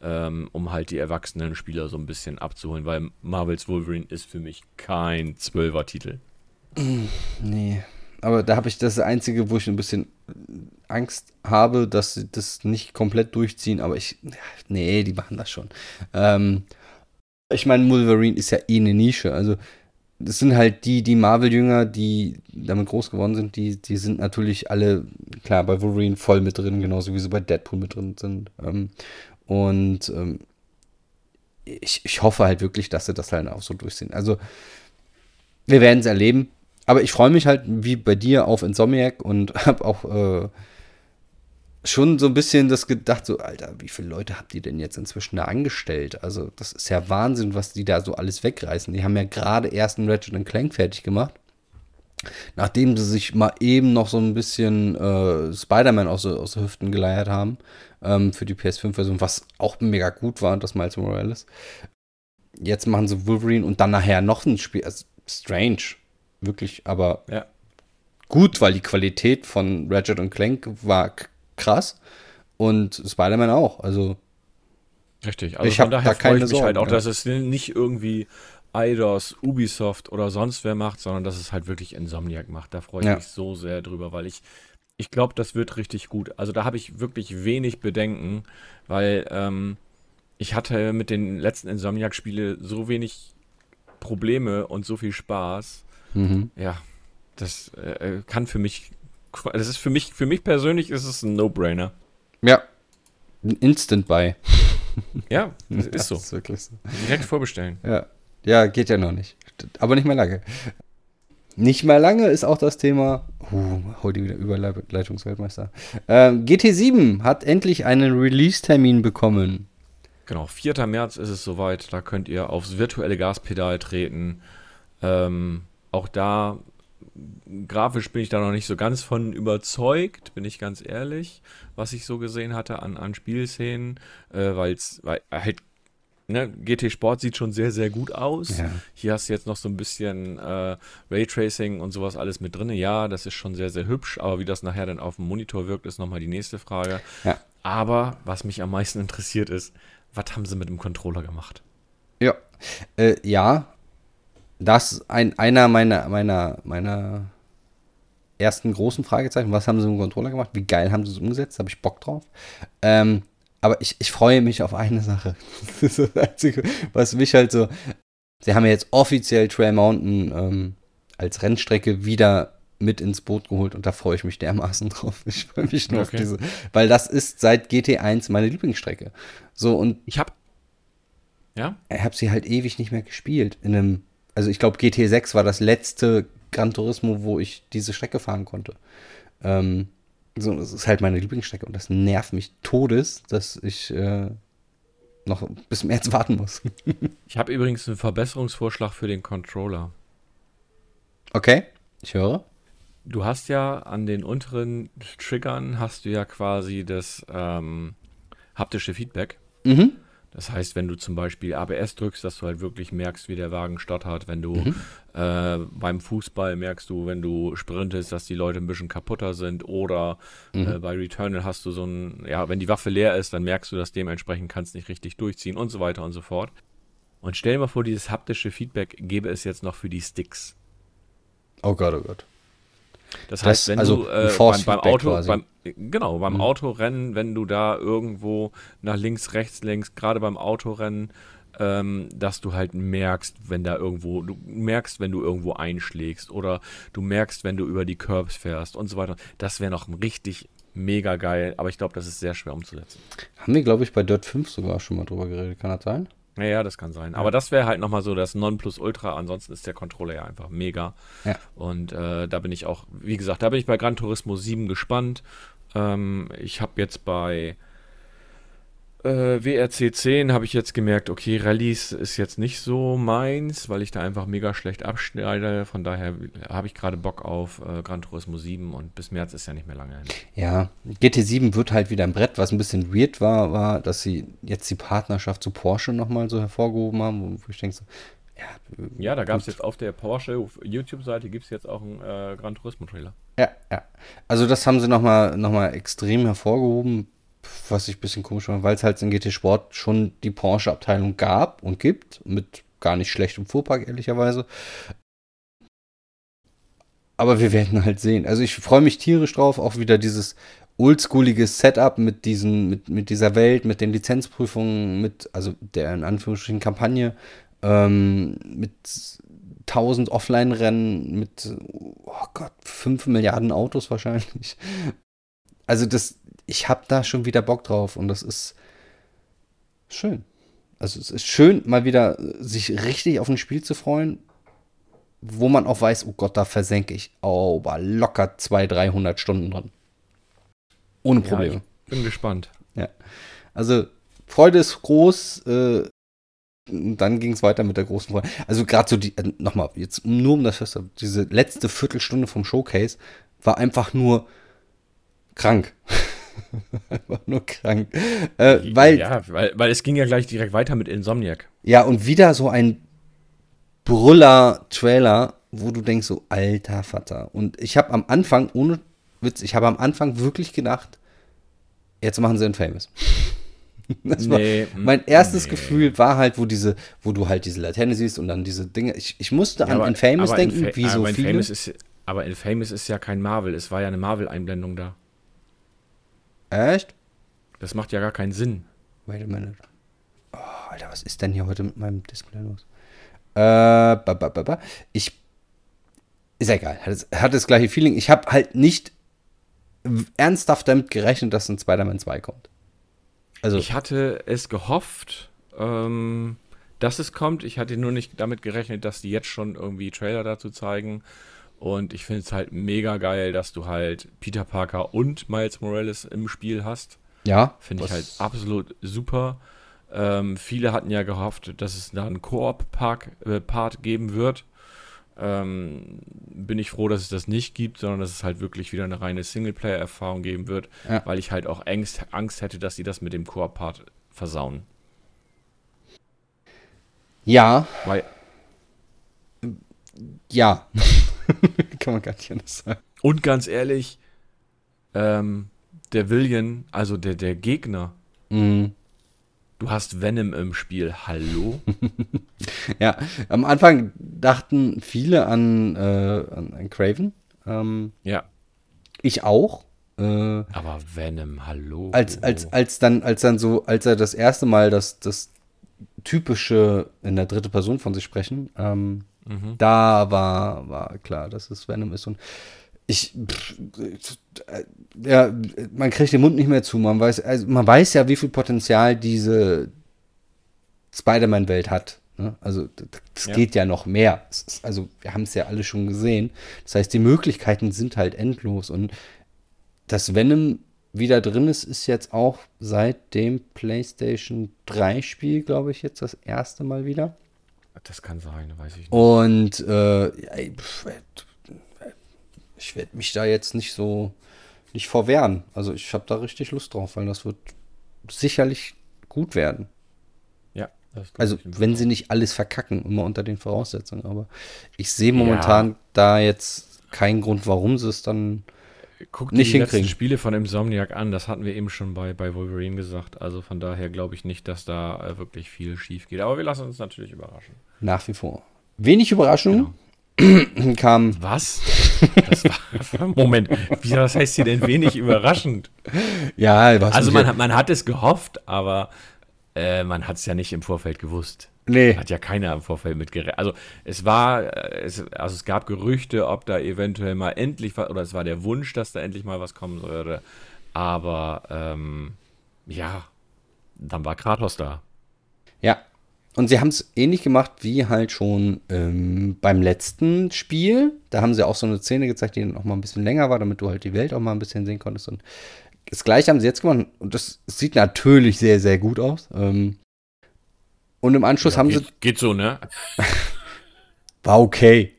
ähm, um halt die erwachsenen Spieler so ein bisschen abzuholen, weil Marvel's Wolverine ist für mich kein 12er Titel. Nee, aber da habe ich das Einzige, wo ich ein bisschen Angst habe, dass sie das nicht komplett durchziehen, aber ich, nee, die machen das schon. Ähm, ich meine, Wolverine ist ja eh eine Nische. Also, das sind halt die, die Marvel-Jünger, die damit groß geworden sind, die, die sind natürlich alle, klar, bei Wolverine voll mit drin, genauso wie sie bei Deadpool mit drin sind. Ähm, und ähm, ich, ich hoffe halt wirklich, dass sie das halt auch so durchziehen. Also, wir werden es erleben. Aber ich freue mich halt, wie bei dir, auf Insomniac und habe auch äh, schon so ein bisschen das gedacht, so, Alter, wie viele Leute habt ihr denn jetzt inzwischen da angestellt? Also, das ist ja Wahnsinn, was die da so alles wegreißen. Die haben ja gerade erst einen Ratchet Clank fertig gemacht. Nachdem sie sich mal eben noch so ein bisschen äh, Spider-Man aus, aus den Hüften geleiert haben ähm, für die PS5-Version, was auch mega gut war, das Miles Morales. Jetzt machen sie Wolverine und dann nachher noch ein Spiel. Also, strange, wirklich, aber ja. gut, weil die Qualität von Ratchet und Clank war krass. Und Spider-Man auch. Also. Richtig, also ich von daher da freue ich mich Sorgen, halt auch, ja. dass es nicht irgendwie Eidos, Ubisoft oder sonst wer macht, sondern dass es halt wirklich Insomniac macht. Da freue ich ja. mich so sehr drüber, weil ich, ich glaube, das wird richtig gut. Also da habe ich wirklich wenig Bedenken, weil ähm, ich hatte mit den letzten Insomniac-Spielen so wenig Probleme und so viel Spaß. Mhm. Ja, das äh, kann für mich das ist für mich, für mich persönlich ist es ein No-Brainer. Ja. Ein Instant-Buy. Ja, das ist so. Ist wirklich so. Direkt vorbestellen. Ja. Ja, geht ja noch nicht. Aber nicht mehr lange. Nicht mehr lange ist auch das Thema. Uh, heute wieder Überleitungsweltmeister. Ähm, GT7 hat endlich einen Release-Termin bekommen. Genau, 4. März ist es soweit. Da könnt ihr aufs virtuelle Gaspedal treten. Ähm, auch da grafisch bin ich da noch nicht so ganz von überzeugt, bin ich ganz ehrlich, was ich so gesehen hatte an, an Spielszenen, äh, weil halt Ne, GT Sport sieht schon sehr, sehr gut aus. Ja. Hier hast du jetzt noch so ein bisschen äh, Raytracing und sowas alles mit drin. Ja, das ist schon sehr, sehr hübsch, aber wie das nachher dann auf dem Monitor wirkt, ist nochmal die nächste Frage. Ja. Aber was mich am meisten interessiert ist, was haben sie mit dem Controller gemacht? Ja, äh, ja, das ein, einer meiner, meiner, meiner ersten großen Fragezeichen. Was haben sie mit dem Controller gemacht? Wie geil haben sie es umgesetzt? Habe ich Bock drauf. Ähm, aber ich, ich freue mich auf eine Sache. Das ist das Einzige, was mich halt so. Sie haben ja jetzt offiziell Trail Mountain ähm, als Rennstrecke wieder mit ins Boot geholt und da freue ich mich dermaßen drauf. Ich freue mich nur okay. auf diese, weil das ist seit GT1 meine Lieblingsstrecke. So und ich habe ja, ich habe sie halt ewig nicht mehr gespielt in einem also ich glaube, GT6 war das letzte Gran Turismo, wo ich diese Strecke fahren konnte. Ähm, so, das ist halt meine Lieblingsstrecke und das nervt mich todes, dass ich äh, noch bis März warten muss. ich habe übrigens einen Verbesserungsvorschlag für den Controller. Okay, ich höre. Du hast ja an den unteren Triggern hast du ja quasi das ähm, haptische Feedback. Mhm. Das heißt, wenn du zum Beispiel ABS drückst, dass du halt wirklich merkst, wie der Wagen stottert. Wenn du mhm. äh, beim Fußball merkst du, wenn du sprintest, dass die Leute ein bisschen kaputter sind. Oder mhm. äh, bei Returnal hast du so ein, ja, wenn die Waffe leer ist, dann merkst du, dass dementsprechend kannst nicht richtig durchziehen und so weiter und so fort. Und stell dir mal vor, dieses haptische Feedback gäbe es jetzt noch für die Sticks. Oh Gott, oh Gott. Das heißt, das, wenn also du äh, beim, beim, Auto, beim, genau, beim mhm. Autorennen, wenn du da irgendwo nach links, rechts, links, gerade beim Autorennen, ähm, dass du halt merkst, wenn da irgendwo, du merkst, wenn du irgendwo einschlägst oder du merkst, wenn du über die Curbs fährst und so weiter. Das wäre noch richtig mega geil, aber ich glaube, das ist sehr schwer umzusetzen. Haben wir, glaube ich, bei Dirt 5 sogar schon mal drüber geredet. Kann das sein? Naja, das kann sein. Aber das wäre halt nochmal so das Nonplusultra. Ansonsten ist der Controller ja einfach mega. Ja. Und äh, da bin ich auch, wie gesagt, da bin ich bei Gran Turismo 7 gespannt. Ähm, ich habe jetzt bei äh, WRC 10 habe ich jetzt gemerkt, okay, Rallyes ist jetzt nicht so meins, weil ich da einfach mega schlecht abschneide. Von daher habe ich gerade Bock auf äh, Gran Turismo 7 und bis März ist ja nicht mehr lange hin. Ja, GT7 wird halt wieder ein Brett. Was ein bisschen weird war, war, dass sie jetzt die Partnerschaft zu Porsche nochmal so hervorgehoben haben, wo ich denke so, ja, ja, da gab es jetzt auf der Porsche YouTube-Seite gibt es jetzt auch einen äh, Gran Turismo-Trailer. Ja, ja. Also das haben sie nochmal noch mal extrem hervorgehoben was ich ein bisschen komisch fand, weil es halt in GT Sport schon die Porsche-Abteilung gab und gibt, mit gar nicht schlechtem Fuhrpark, ehrlicherweise. Aber wir werden halt sehen. Also ich freue mich tierisch drauf, auch wieder dieses oldschoolige Setup mit, diesen, mit, mit dieser Welt, mit den Lizenzprüfungen, mit, also der in Anführungsstrichen Kampagne, ähm, mit 1000 Offline-Rennen, mit, oh Gott, 5 Milliarden Autos wahrscheinlich. Also das, ich habe da schon wieder Bock drauf und das ist schön. Also es ist schön, mal wieder sich richtig auf ein Spiel zu freuen, wo man auch weiß, oh Gott, da versenke ich oh, aber locker 200, 300 Stunden dran. Ohne Probleme. Ja, bin gespannt. Ja. Also Freude ist groß. Äh, dann ging es weiter mit der großen Freude. Also gerade so die, äh, nochmal, jetzt nur um das Fest, diese letzte Viertelstunde vom Showcase war einfach nur krank. Einfach nur krank. Äh, weil, ja, weil, weil es ging ja gleich direkt weiter mit Insomniac. Ja, und wieder so ein Brüller-Trailer, wo du denkst, so, alter Vater. Und ich habe am Anfang, ohne Witz, ich habe am Anfang wirklich gedacht, jetzt machen sie ein Famous. Das nee, mein erstes nee. Gefühl war halt, wo diese, wo du halt diese Laterne siehst und dann diese Dinge. Ich, ich musste ja, an aber, Infamous denken, Infa wie so aber viele. Infamous ist, aber Infamous ist ja kein Marvel, es war ja eine Marvel-Einblendung da. Echt? Das macht ja gar keinen Sinn. Wait a minute. Oh, Alter, was ist denn hier heute mit meinem Display los? Äh, ba, ba, ba, ich. Ist egal. Hat, hat das gleiche Feeling. Ich habe halt nicht ernsthaft damit gerechnet, dass ein Spider-Man 2 kommt. Also. Ich hatte es gehofft, ähm, dass es kommt. Ich hatte nur nicht damit gerechnet, dass die jetzt schon irgendwie Trailer dazu zeigen. Und ich finde es halt mega geil, dass du halt Peter Parker und Miles Morales im Spiel hast. Ja. Finde ich halt absolut super. Ähm, viele hatten ja gehofft, dass es da einen Koop-Part äh, geben wird. Ähm, bin ich froh, dass es das nicht gibt, sondern dass es halt wirklich wieder eine reine Singleplayer-Erfahrung geben wird, ja. weil ich halt auch Angst, Angst hätte, dass sie das mit dem Koop-Part versauen. Ja. Weil. Ja. Kann man gar nicht anders sagen. Und ganz ehrlich, ähm, der Villian, also der, der Gegner, mhm. du hast Venom im Spiel, hallo? ja, am Anfang dachten viele an, äh, an, an Craven. Ähm, ja. Ich auch. Äh, Aber Venom, hallo. Als, als, als dann, als dann so, als er das erste Mal das, das typische in der dritte Person von sich sprechen, ähm, Mhm. Da war, war klar, dass es Venom ist. Und ich, pff, ja, man kriegt den Mund nicht mehr zu. Man weiß, also man weiß ja, wie viel Potenzial diese Spider-Man-Welt hat. Ne? Also, es ja. geht ja noch mehr. Ist, also, wir haben es ja alle schon gesehen. Das heißt, die Möglichkeiten sind halt endlos. Und dass Venom wieder drin ist, ist jetzt auch seit dem PlayStation 3 Spiel, glaube ich, jetzt das erste Mal wieder. Das kann sein, weiß ich nicht. Und äh, ich werde mich da jetzt nicht so nicht vorwehren. Also ich habe da richtig Lust drauf, weil das wird sicherlich gut werden. Ja. Also wenn sie nicht alles verkacken, immer unter den Voraussetzungen. Aber ich sehe momentan ja. da jetzt keinen Grund, warum sie es dann Guck nicht die hinkriegen. letzten Spiele von Insomniac an, das hatten wir eben schon bei, bei Wolverine gesagt. Also von daher glaube ich nicht, dass da äh, wirklich viel schief geht. Aber wir lassen uns natürlich überraschen. Nach wie vor. Wenig Überraschung genau. kam. Was? War, Moment, wie, was heißt hier denn wenig überraschend? Ja, was Also man hat, man hat es gehofft, aber äh, man hat es ja nicht im Vorfeld gewusst. Nee. Hat ja keiner im Vorfeld mitgerechnet. Also es war, äh, es, also es gab Gerüchte, ob da eventuell mal endlich was, oder es war der Wunsch, dass da endlich mal was kommen würde. Aber ähm, ja, dann war Kratos da. Ja. Und sie haben es ähnlich gemacht wie halt schon ähm, beim letzten Spiel. Da haben sie auch so eine Szene gezeigt, die auch mal ein bisschen länger war, damit du halt die Welt auch mal ein bisschen sehen konntest. Und das gleiche haben sie jetzt gemacht. Und das sieht natürlich sehr, sehr gut aus. Ähm, und im Anschluss Ja, haben geht, sie. geht so, ne? War okay.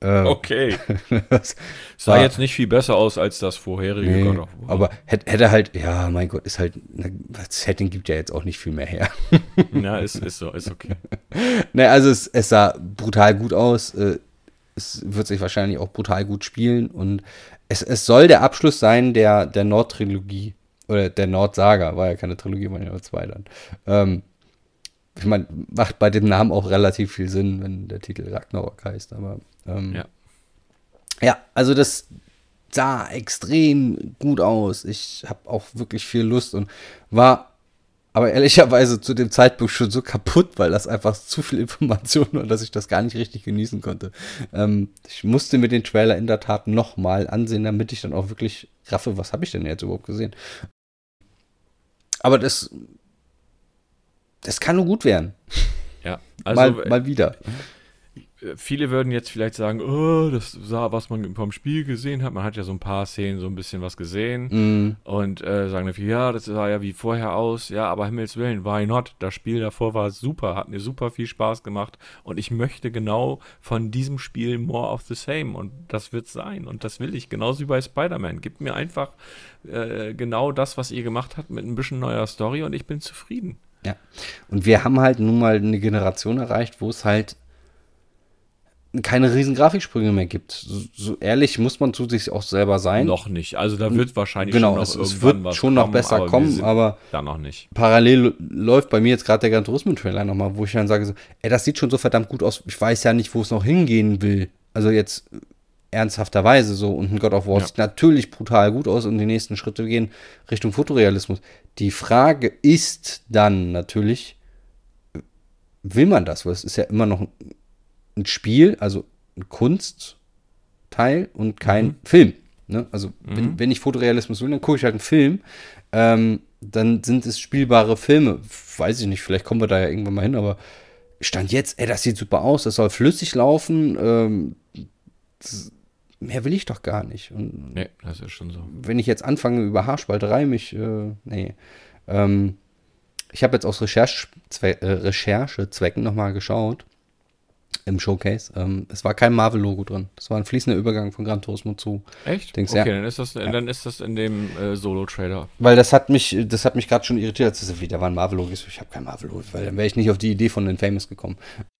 Äh, Okay. das Sah war- jetzt nicht viel besser aus als das vorherige Nee, God of War. aber hätte, hätte halt, ja, mein Gott, ist halt, na, das Setting gibt ja jetzt auch nicht viel mehr her. Ja, ist, ist so, ist okay. ne, also es, es sah brutal gut aus. Es wird sich wahrscheinlich auch brutal gut spielen und es, es soll der Abschluss sein der, der Nord-Trilogie oder der Nord-Saga, war ja keine Trilogie, waren ja nur zwei dann. Ähm, ich meine, macht bei dem Namen auch relativ viel Sinn, wenn der Titel Ragnarok heißt, aber ähm, Ja. ja, also das sah extrem gut aus. Ich habe auch wirklich viel Lust und war aber ehrlicherweise zu dem Zeitpunkt schon so kaputt, weil das einfach zu viel Information war, dass ich das gar nicht richtig genießen konnte. Ähm, ich musste mir den Trailer in der Tat nochmal ansehen, damit ich dann auch wirklich raffe, was habe ich denn jetzt überhaupt gesehen. Aber das, das kann nur gut werden. Ja, also mal, mal wieder. Äh, viele würden jetzt vielleicht sagen, oh, das sah, was man vom Spiel gesehen hat. Man hat ja so ein paar Szenen so ein bisschen was gesehen. Mm, Und äh, sagen viele, ja, das sah ja wie vorher aus. Ja, aber Himmels Willen, why not? Das Spiel davor war super, hat mir super viel Spaß gemacht. Und ich möchte genau von diesem Spiel more of the same. Und das wird sein. Und das will ich. Genauso wie bei Spider-Man. Gebt mir einfach äh, genau das, was ihr gemacht habt, mit ein bisschen neuer Story und ich bin zufrieden. Ja. Und wir haben halt nun mal eine Generation erreicht, wo es halt keine riesen Grafiksprünge mehr gibt. So, so ehrlich muss man zu sich auch selber sein. Noch nicht. Also da wird wahrscheinlich genau, schon noch es, es wird schon noch kommen, besser aber kommen, aber Da noch nicht. parallel läuft bei mir jetzt gerade der Gran Turismo Trailer nochmal, wo ich dann sage so, ey, das sieht schon so verdammt gut aus. Ich weiß ja nicht, wo es noch hingehen will. Also jetzt äh, ernsthafterweise so und ein God of War Ja. sieht natürlich brutal gut aus und die nächsten Schritte gehen Richtung Fotorealismus. Die Frage ist dann natürlich, will man das? Weil es ist ja immer noch ein- Spiel, also ein Kunstteil und kein Film. Ne? Also wenn, wenn ich Fotorealismus will, dann gucke ich halt einen Film. Ähm, dann sind es spielbare Filme. Weiß ich nicht, vielleicht kommen wir da ja irgendwann mal hin, aber Stand jetzt, ey, das sieht super aus, das soll flüssig laufen. Ähm, das, mehr will ich doch gar nicht. Und Nee, das ist schon so. wenn ich jetzt anfange, über Haarspalterei mich, äh, nee. Ähm, ich habe jetzt aus Recherchezwe äh, Recherchezwecken nochmal geschaut im Showcase. Ähm, es war kein Marvel-Logo drin. Das war ein fließender Übergang von Gran Turismo zu. Echt? Denkst, okay, ja. dann, ist das, dann ist das in dem äh, Solo-Trailer. Weil das hat mich, das hat mich gerade schon irritiert, als es wieder war ein Marvel-Logo. Ich Ich habe kein Marvel-Logo, weil dann wäre ich nicht auf die Idee von den Famous gekommen.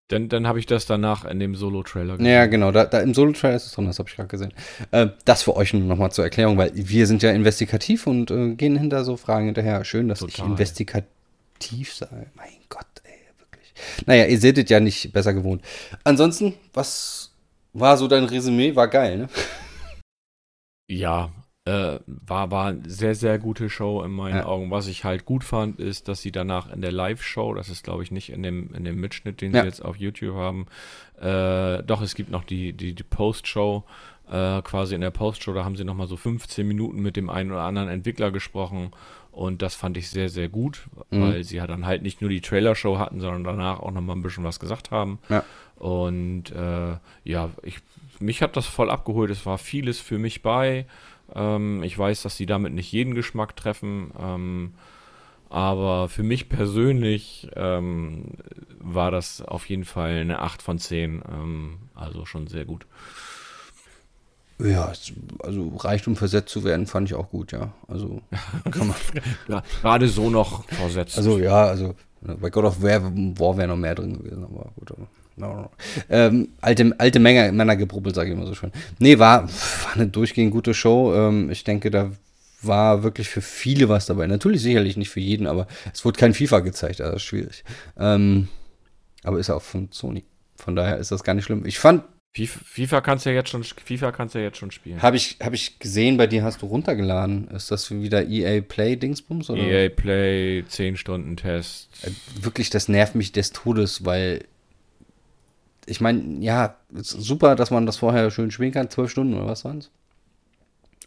Dann, dann habe ich das danach in dem Solo-Trailer Ja, genau, da, da im Solo-Trailer ist es drin, das habe ich gerade gesehen. Äh, das für euch nur nochmal zur Erklärung, weil wir sind ja investigativ und äh, gehen hinter so Fragen hinterher. Schön, dass ich Total. investigativ sage. Mein Gott. Naja, ihr seht es ja nicht besser gewohnt. Ansonsten, was war so dein Resümee? War geil, ne? Ja, äh, war, war eine sehr, sehr gute Show in meinen Ja. Augen. Was ich halt gut fand, ist, dass sie danach in der Live-Show, das ist glaube ich nicht in dem, in dem Mitschnitt, den Ja. sie jetzt auf YouTube haben, äh, doch, es gibt noch die, die, die Post-Show, äh, quasi in der Post-Show, da haben sie nochmal so 15 Minuten mit dem einen oder anderen Entwickler gesprochen und das fand ich sehr, sehr gut, Mhm. weil sie ja dann halt nicht nur die Trailer-Show hatten, sondern danach auch nochmal ein bisschen was gesagt haben. Ja. Und äh, ja, ich, mich hat das voll abgeholt. Es war vieles für mich bei. Ähm, ich weiß, dass sie damit nicht jeden Geschmack treffen. Ähm, aber für mich persönlich ähm, war das auf jeden Fall eine 8 von 10. Ähm, also schon sehr gut. Ja, also reicht, um versetzt zu werden, fand ich auch gut, ja. Also kann man. Ja, gerade so noch versetzt. Also ja, also bei God of War, War wäre noch mehr drin gewesen, aber gut. Aber, no, no. Ähm, alte alte Menge, Männergebrubbel, sage ich immer so schön. Nee, war, war eine durchgehend gute Show. Ähm, ich denke, da war wirklich für viele was dabei. Natürlich sicherlich nicht für jeden, aber es wurde kein FIFA gezeigt, also schwierig. Ähm, aber ist ja auch von Sony. Von daher ist das gar nicht schlimm. Ich fand, FIFA, FIFA kannst ja jetzt schon FIFA kannst ja jetzt schon spielen. habe ich, hab ich gesehen, bei dir hast du runtergeladen. Ist das wieder EA Play Dingsbums? Oder? EA Play, 10 Stunden Test. Äh, wirklich, das nervt mich des Todes, weil ich meine, ja, es ist super, dass man das vorher schön spielen kann, zwölf Stunden oder was waren's?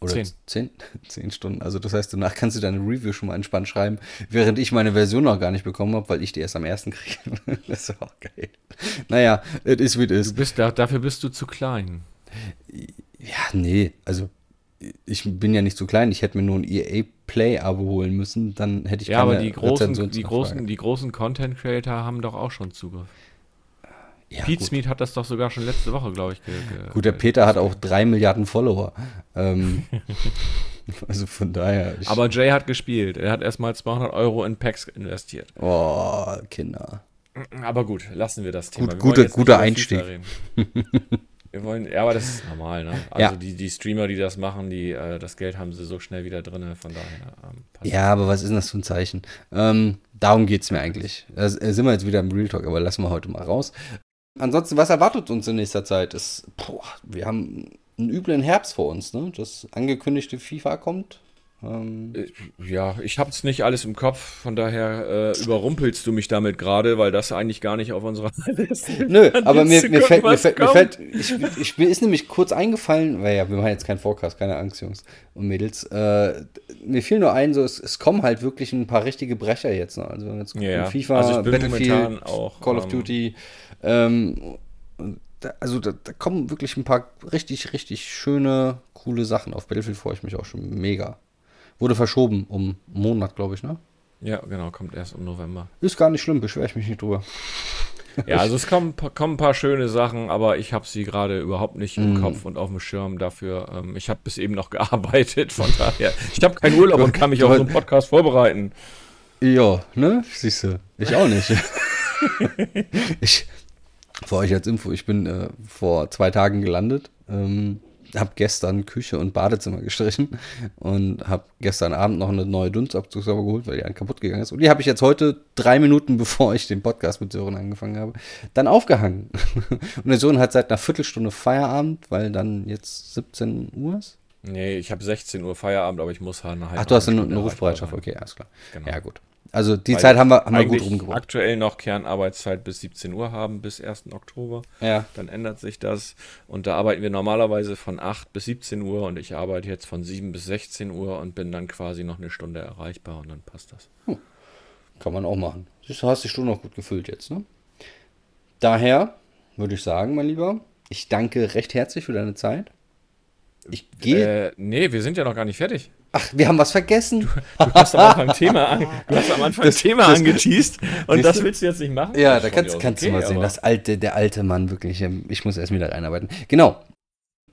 Oder Zehn. zehn? Zehn Stunden. Also das heißt, danach kannst du deine Review schon mal entspannt schreiben, während ich meine Version noch gar nicht bekommen habe, weil ich die erst am ersten kriege. das ist auch geil. Naja, it is wie it Du is. bist da, dafür bist du zu klein. Ja, nee, also ich bin ja nicht so klein, ich hätte mir nur ein EA Play-Abo holen müssen, dann hätte ich Ja, aber keine die großen, die großen, die großen Content Creator haben doch auch schon Zugriff. Ja, Pete. Smith hat das doch sogar schon letzte Woche, glaube ich. Ge, ge, Gut, der Peter hat auch drei Milliarden Follower. Ähm, also von daher. Aber Jay hat gespielt. Er hat erstmal 200 Euro in Packs investiert. oh, Kinder. Aber gut, lassen wir das Thema. Gut, Wir guter- Einstieg. Wir wollen, ja, aber das ist normal, ne? Also Ja. die, die Streamer, die das machen, die, äh, das Geld haben sie so schnell wieder drin, von daher ähm, Ja, aber was ist denn das für ein Zeichen? Ähm, darum geht es mir eigentlich. Da sind wir jetzt wieder im Real Talk, aber lassen wir heute mal raus. Ansonsten, was erwartet uns in nächster Zeit? Ist, boah, wir haben einen üblen Herbst vor uns, ne? Das angekündigte FIFA kommt. Ähm, Äh, Ja, ich hab's nicht alles im Kopf, von daher äh, überrumpelst du mich damit gerade, weil das eigentlich gar nicht auf unserer Liste ist. Nö, aber mir, mir, gucken, fällt, mir, fällt, mir fällt, ich, ich, mir ist nämlich kurz eingefallen, weil ja, wir machen jetzt keinen Forecast, keine Angst, Jungs und Mädels. Äh, mir fiel nur ein, so, es, es kommen halt wirklich ein paar richtige Brecher jetzt. Ne? Also, wenn wir jetzt gucken, Ja. FIFA, Also Battlefield, auch, Call of ähm, Duty. Ähm, und da, also, da, da kommen wirklich ein paar richtig, richtig schöne, coole Sachen. Auf Battlefield freue ich mich auch schon mega. Wurde verschoben um einen Monat, glaube ich, ne? Ja, genau, kommt erst im November. Ist gar nicht schlimm, beschwere ich mich nicht drüber. Ja, also es kommen, kommen ein paar schöne Sachen, aber ich habe sie gerade überhaupt nicht im Kopf und auf dem Schirm dafür. Ähm, ich habe bis eben noch gearbeitet, von daher. Ich habe keinen Urlaub und kann mich auf so einen Podcast vorbereiten. Ja, ne? Siehst du. Ich auch nicht. ich, für euch als Info, ich bin äh, vor zwei Tagen gelandet, ähm, habe gestern Küche und Badezimmer gestrichen und habe gestern Abend noch eine neue Dunstabzugshaube geholt, weil die einen kaputt gegangen ist. Und die habe ich jetzt heute, drei Minuten bevor ich den Podcast mit Sören angefangen habe, dann aufgehangen. und der Sohn hat seit einer Viertelstunde Feierabend, weil dann jetzt 17 Uhr ist. Nee, ich habe 16 Uhr Feierabend, aber ich muss halt eine halbe Ach, du hast eine, eine Rufbereitschaft, okay, alles klar. Genau. Ja, gut. Also die Weil Zeit haben wir, haben wir gut rumgebracht. aktuell noch Kernarbeitszeit bis 17 Uhr haben, bis 1. Oktober. Ja. Dann ändert sich das. Und da arbeiten wir normalerweise von 8 bis 17 Uhr und ich arbeite jetzt von 7 bis 16 Uhr und bin dann quasi noch eine Stunde erreichbar und dann passt das. Kann man auch machen. Siehst Du hast die Stunde noch gut gefüllt jetzt, ne? Daher würde ich sagen, mein Lieber, ich danke recht herzlich für deine Zeit. Ich gehe. Äh, nee, wir sind ja noch gar nicht fertig. Ach, wir haben was vergessen. Du hast am Anfang Thema, an, du hast am Anfang Thema das- angeteased und das du? willst du jetzt nicht machen? ja, Das da kannst, kannst aus du mal okay, sehen. Das alte, der alte Mann, wirklich. ähm, Ich muss erst wieder reinarbeiten. Genau.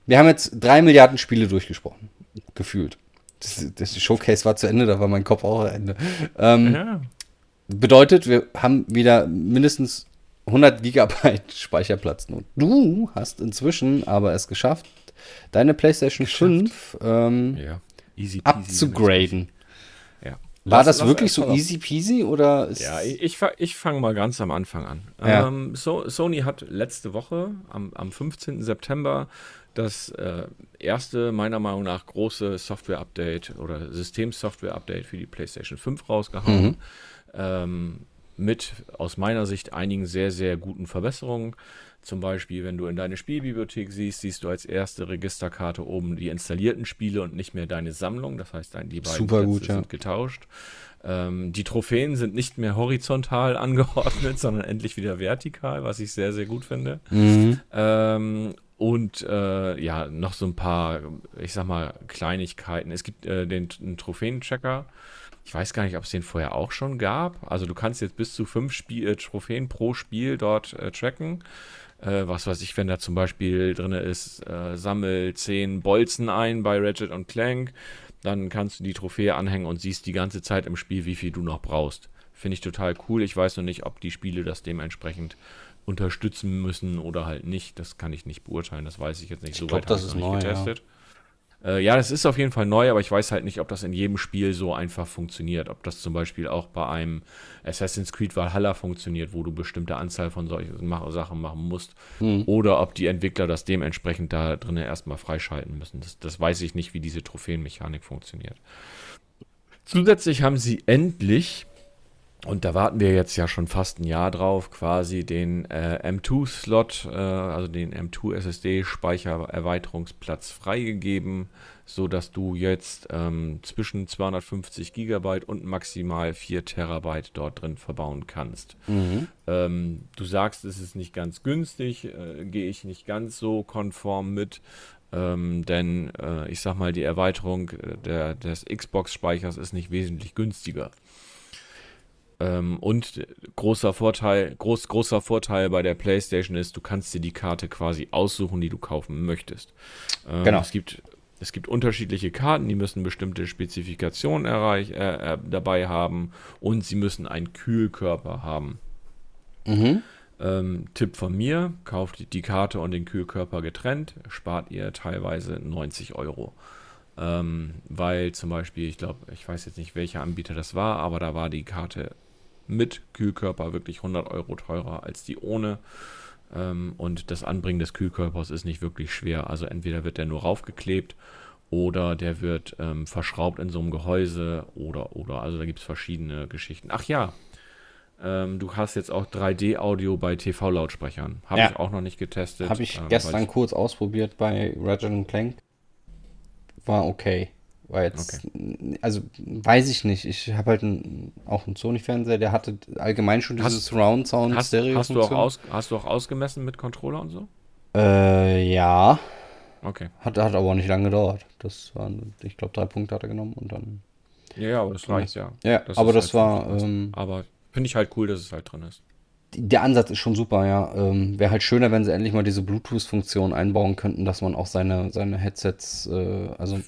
Wir haben jetzt drei Milliarden Spiele durchgesprochen. Gefühlt. Das, das Showcase war zu Ende, da war mein Kopf auch zu Ende. Ähm, Ja. Bedeutet, wir haben wieder mindestens 100 Gigabyte Speicherplatz. Und du hast inzwischen aber es geschafft, deine PlayStation 5 ähm, ja, easy abzugraden. Ja. War Lass- das lass wirklich so easy peasy oder ist Ja, ich, ich fange mal ganz am Anfang an. Ja. Ähm, so, Sony hat letzte Woche, am, am 15. September, das äh, erste, meiner Meinung nach, große Software-Update oder System-Software-Update für die PlayStation 5 rausgehauen. Mhm. Ähm, mit aus meiner Sicht einigen sehr, sehr guten Verbesserungen. Zum Beispiel, wenn du in deine Spielbibliothek siehst, siehst du als erste Registerkarte oben die installierten Spiele und nicht mehr deine Sammlung. Das heißt, die beiden Super Plätze gut, ja. sind getauscht. Ähm, die Trophäen sind nicht mehr horizontal angeordnet, sondern endlich wieder vertikal, was ich sehr, sehr gut finde. Mhm. Ähm, und äh, ja, noch so ein paar, ich sag mal, Kleinigkeiten. Es gibt äh, den einen Trophäenchecker. Ich weiß gar nicht, ob es den vorher auch schon gab. Also du kannst jetzt bis zu fünf Spiel, äh, Trophäen pro Spiel dort äh, tracken. Äh, was weiß ich, wenn da zum Beispiel drin ist, äh, sammel zehn Bolzen ein bei Ratchet und Clank, dann kannst du die Trophäe anhängen und siehst die ganze Zeit im Spiel, wie viel du noch brauchst. Finde ich total cool. Ich weiß noch nicht, ob die Spiele das dementsprechend unterstützen müssen oder halt nicht. Das kann ich nicht beurteilen. Das weiß ich jetzt nicht. Ich So glaub, weit das habe ich ist noch neu, nicht ja. Äh, ja, das ist auf jeden Fall neu, aber ich weiß halt nicht, ob das in jedem Spiel so einfach funktioniert. Ob das zum Beispiel auch bei einem Assassin's Creed Valhalla funktioniert, wo du bestimmte Anzahl von solchen Mach Sachen machen musst. Hm. Oder ob die Entwickler das dementsprechend da drinnen erstmal freischalten müssen. Das, das weiß ich nicht, wie diese Trophäenmechanik funktioniert. Zusätzlich haben sie endlich, und da warten wir jetzt ja schon fast ein Jahr drauf, quasi den äh, M2-Slot, äh, also den M2 SSD-Speichererweiterungsplatz freigegeben so dass du jetzt ähm, zwischen 250 Gigabyte und maximal 4 Terabyte dort drin verbauen kannst. Mhm. Ähm, du sagst, es ist nicht ganz günstig, äh, gehe ich nicht ganz so konform mit, ähm, denn äh, ich sag mal, die Erweiterung äh, der, des Xbox-Speichers ist nicht wesentlich günstiger. Ähm, und großer Vorteil, groß, großer Vorteil bei der PlayStation ist, du kannst dir die Karte quasi aussuchen, die du kaufen möchtest. Ähm, Genau. Es gibt, es gibt unterschiedliche Karten, die müssen bestimmte Spezifikationen erreich, äh, äh, dabei haben und sie müssen einen Kühlkörper haben. Mhm. Ähm, Tipp von mir, kauft die Karte und den Kühlkörper getrennt, spart ihr teilweise 90 Euro. Ähm, weil zum Beispiel, ich glaube, ich weiß jetzt nicht, welcher Anbieter das war, aber da war die Karte mit Kühlkörper wirklich 100 Euro teurer als die ohne. Ähm, und das Anbringen des Kühlkörpers ist nicht wirklich schwer. Also entweder wird der nur raufgeklebt oder der wird ähm, verschraubt in so einem Gehäuse oder, oder. Also da gibt es verschiedene Geschichten. Ach ja, ähm, du hast jetzt auch 3D-Audio bei TV-Lautsprechern. Habe Ja. ich auch noch nicht getestet. Habe ich ähm, gestern kurz ausprobiert bei Ratchet Clank. War okay. War jetzt, also weiß ich nicht. Ich habe halt ein, auch einen Sony-Fernseher, der hatte allgemein schon Hast- dieses Surround Sound Hast, Stereo. hast, du auch aus, hast du auch ausgemessen mit Controller und so? Äh, ja. Okay. Hat, hat aber auch nicht lange gedauert. Das waren, ich glaube, drei Punkte hat er genommen und dann. Ja, ja, aber das reicht ja. Ja, Das aber das halt war, ähm, aber finde ich halt cool, dass es halt drin ist. Der Ansatz ist schon super, ja. Ähm, Wäre halt schöner, wenn sie endlich mal diese Bluetooth-Funktion einbauen könnten, dass man auch seine, seine Headsets, äh, also,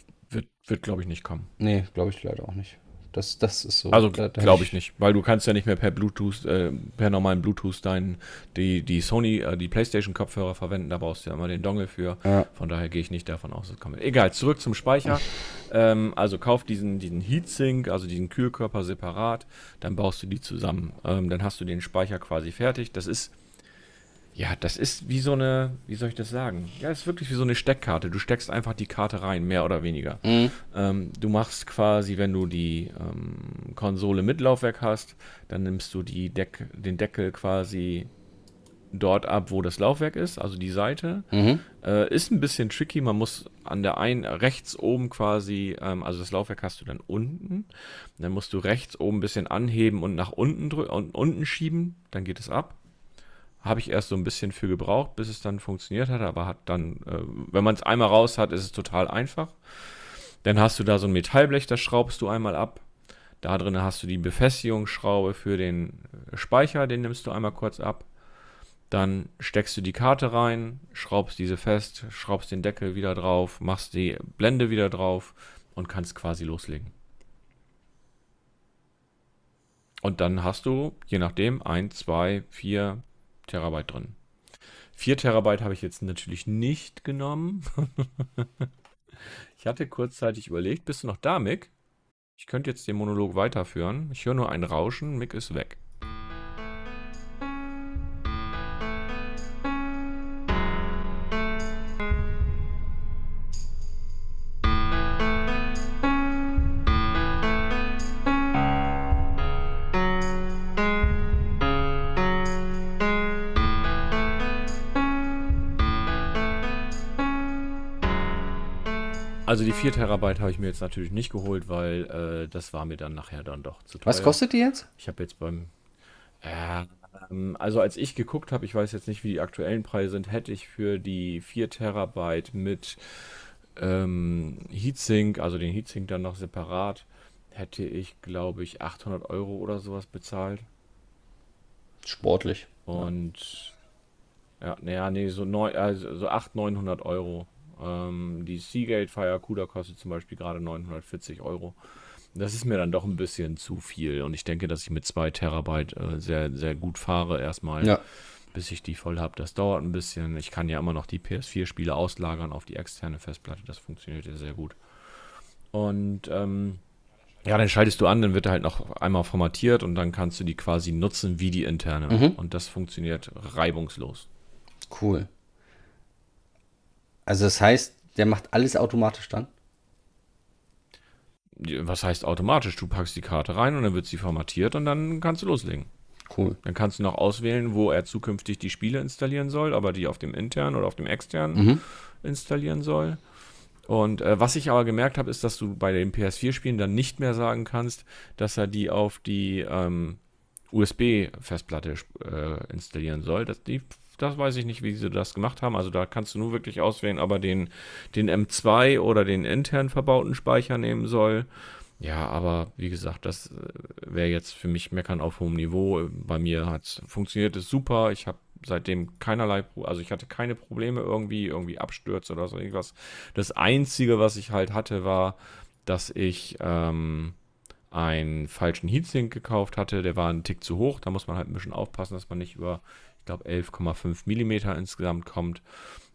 Wird, glaube ich, nicht kommen. nee, glaube ich leider auch nicht. Das, das ist so. Also glaube ich nicht, weil du kannst ja nicht mehr per Bluetooth, äh, per normalen Bluetooth deinen, die, die Sony, äh, die Playstation-Kopfhörer verwenden, da brauchst du ja immer den Dongle für. Ja. Von daher gehe ich nicht davon aus, dass es kommt. Egal, zurück zum Speicher. ähm, also kauf diesen, diesen Heatsink, also diesen Kühlkörper separat, dann baust du die zusammen. Ähm, dann hast du den Speicher quasi fertig. Das ist, ja, das ist wie so eine, wie soll ich das sagen? Ja, es ist wirklich wie so eine Steckkarte. Du steckst einfach die Karte rein, mehr oder weniger. Mhm. Ähm, du machst quasi, wenn du die ähm, Konsole mit Laufwerk hast, dann nimmst du die Deck, den Deckel quasi dort ab, wo das Laufwerk ist, also die Seite. Mhm. Äh, ist ein bisschen tricky. Man muss an der einen rechts oben quasi, ähm, also das Laufwerk hast du dann unten. Dann musst du rechts oben ein bisschen anheben und nach unten drücken und unten schieben. Dann geht es ab. Habe ich erst so ein bisschen für gebraucht, bis es dann funktioniert hat. Aber hat dann, äh, wenn man es einmal raus hat, ist es total einfach. Dann hast du da so ein Metallblech, das schraubst du einmal ab. Da drin hast du die Befestigungsschraube für den äh, Speicher, den nimmst du einmal kurz ab. Dann steckst du die Karte rein, schraubst diese fest, schraubst den Deckel wieder drauf, machst die Blende wieder drauf und kannst quasi loslegen. Und dann hast du, je nachdem, 1, 2, 4 Terabyte drin. 4 Terabyte habe ich jetzt natürlich nicht genommen. ich hatte kurzzeitig überlegt, bist du noch da, Mick? Ich könnte jetzt den Monolog weiterführen. Ich höre nur ein Rauschen, Mick ist weg. Also die 4 Terabyte habe ich mir jetzt natürlich nicht geholt, weil äh, das war mir dann nachher dann doch zu teuer. Was kostet die jetzt? Ich habe jetzt beim. Ähm, also als ich geguckt habe, ich weiß jetzt nicht, wie die aktuellen Preise sind, hätte ich für die 4 Terabyte mit ähm, Heatsink, also den Heatsink dann noch separat, hätte ich, glaube ich, 800 Euro oder sowas bezahlt. Sportlich. Und ja, naja, nee, so, neu, also so 800, 900 Euro. Ähm, die Seagate Fire CUDA kostet zum Beispiel gerade 940 Euro. Das ist mir dann doch ein bisschen zu viel. Und ich denke, dass ich mit 2 Terabyte äh, sehr, sehr gut fahre erstmal, Ja. bis ich die voll habe. Das dauert ein bisschen. Ich kann ja immer noch die PS4-Spiele auslagern auf die externe Festplatte. Das funktioniert ja sehr gut. Und ähm, ja, dann schaltest du an, dann wird er halt noch einmal formatiert und dann kannst du die quasi nutzen wie die interne. Mhm. Und das funktioniert reibungslos. Cool. Also das heißt, der macht alles automatisch dann? Was heißt automatisch? Du packst die Karte rein und dann wird sie formatiert und dann kannst du loslegen. Cool. Dann kannst du noch auswählen, wo er zukünftig die Spiele installieren soll, aber die auf dem internen oder auf dem externen Mhm. installieren soll. Und äh, was ich aber gemerkt habe, ist, dass du bei den PS4-Spielen dann nicht mehr sagen kannst, dass er die auf die ähm, USB-Festplatte äh, installieren soll. Das, die, das weiß ich nicht, wie sie das gemacht haben. Also da kannst du nur wirklich auswählen, ob er den, den M2 oder den intern verbauten Speicher nehmen soll. Ja, aber wie gesagt, das äh, wäre jetzt für mich Meckern auf hohem Niveau. Bei mir hat funktioniert es super. Ich habe seitdem keinerlei, also ich hatte keine Probleme irgendwie, irgendwie Abstürze oder so irgendwas. Das Einzige, was ich halt hatte, war, dass ich ähm, einen falschen Heatsink gekauft hatte. Der war ein Tick zu hoch. Da muss man halt ein bisschen aufpassen, dass man nicht über, ich glaube, 11,5 Millimeter insgesamt kommt.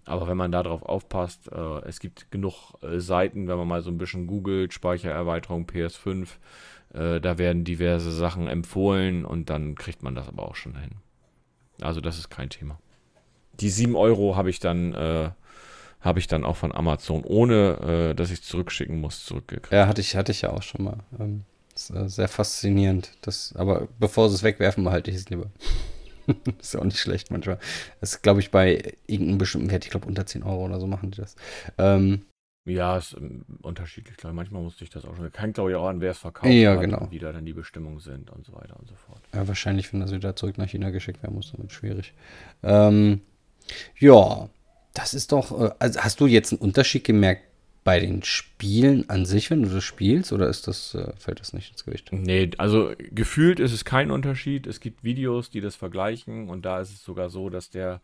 Aber wenn man darauf aufpasst, äh, es gibt genug äh, Seiten, wenn man mal so ein bisschen googelt, Speichererweiterung PS5, äh, da werden diverse Sachen empfohlen und dann kriegt man das aber auch schon hin. Also das ist kein Thema. Die 7 Euro habe ich dann äh, habe ich dann auch von Amazon, ohne äh, dass ich zurückschicken muss, zurückgekriegt. Ja, hatte ich, hatte ich ja auch schon mal. Ähm, äh, sehr faszinierend. Das, aber bevor sie es wegwerfen, behalte ich es lieber. ist ja auch nicht schlecht manchmal. Das ist, glaube ich, bei irgendeinem bestimmten Wert, ich glaube unter 10 Euro oder so machen die das. Ähm, ja, ist ähm, unterschiedlich. Klar. Manchmal musste ich das auch schon. Kann glaube ich auch an, wer es verkauft ja, hat genau. wie da dann die Bestimmungen sind und so weiter und so fort. Ja, wahrscheinlich, wenn das wieder zurück nach China geschickt werden muss, damit schwierig. Ähm, ja, das ist doch. Äh, also hast du jetzt einen Unterschied gemerkt bei den Spielen an sich, wenn du das spielst, oder ist das, äh, fällt das nicht ins Gewicht? Nee, also gefühlt ist es kein Unterschied. Es gibt Videos, die das vergleichen und da ist es sogar so, dass der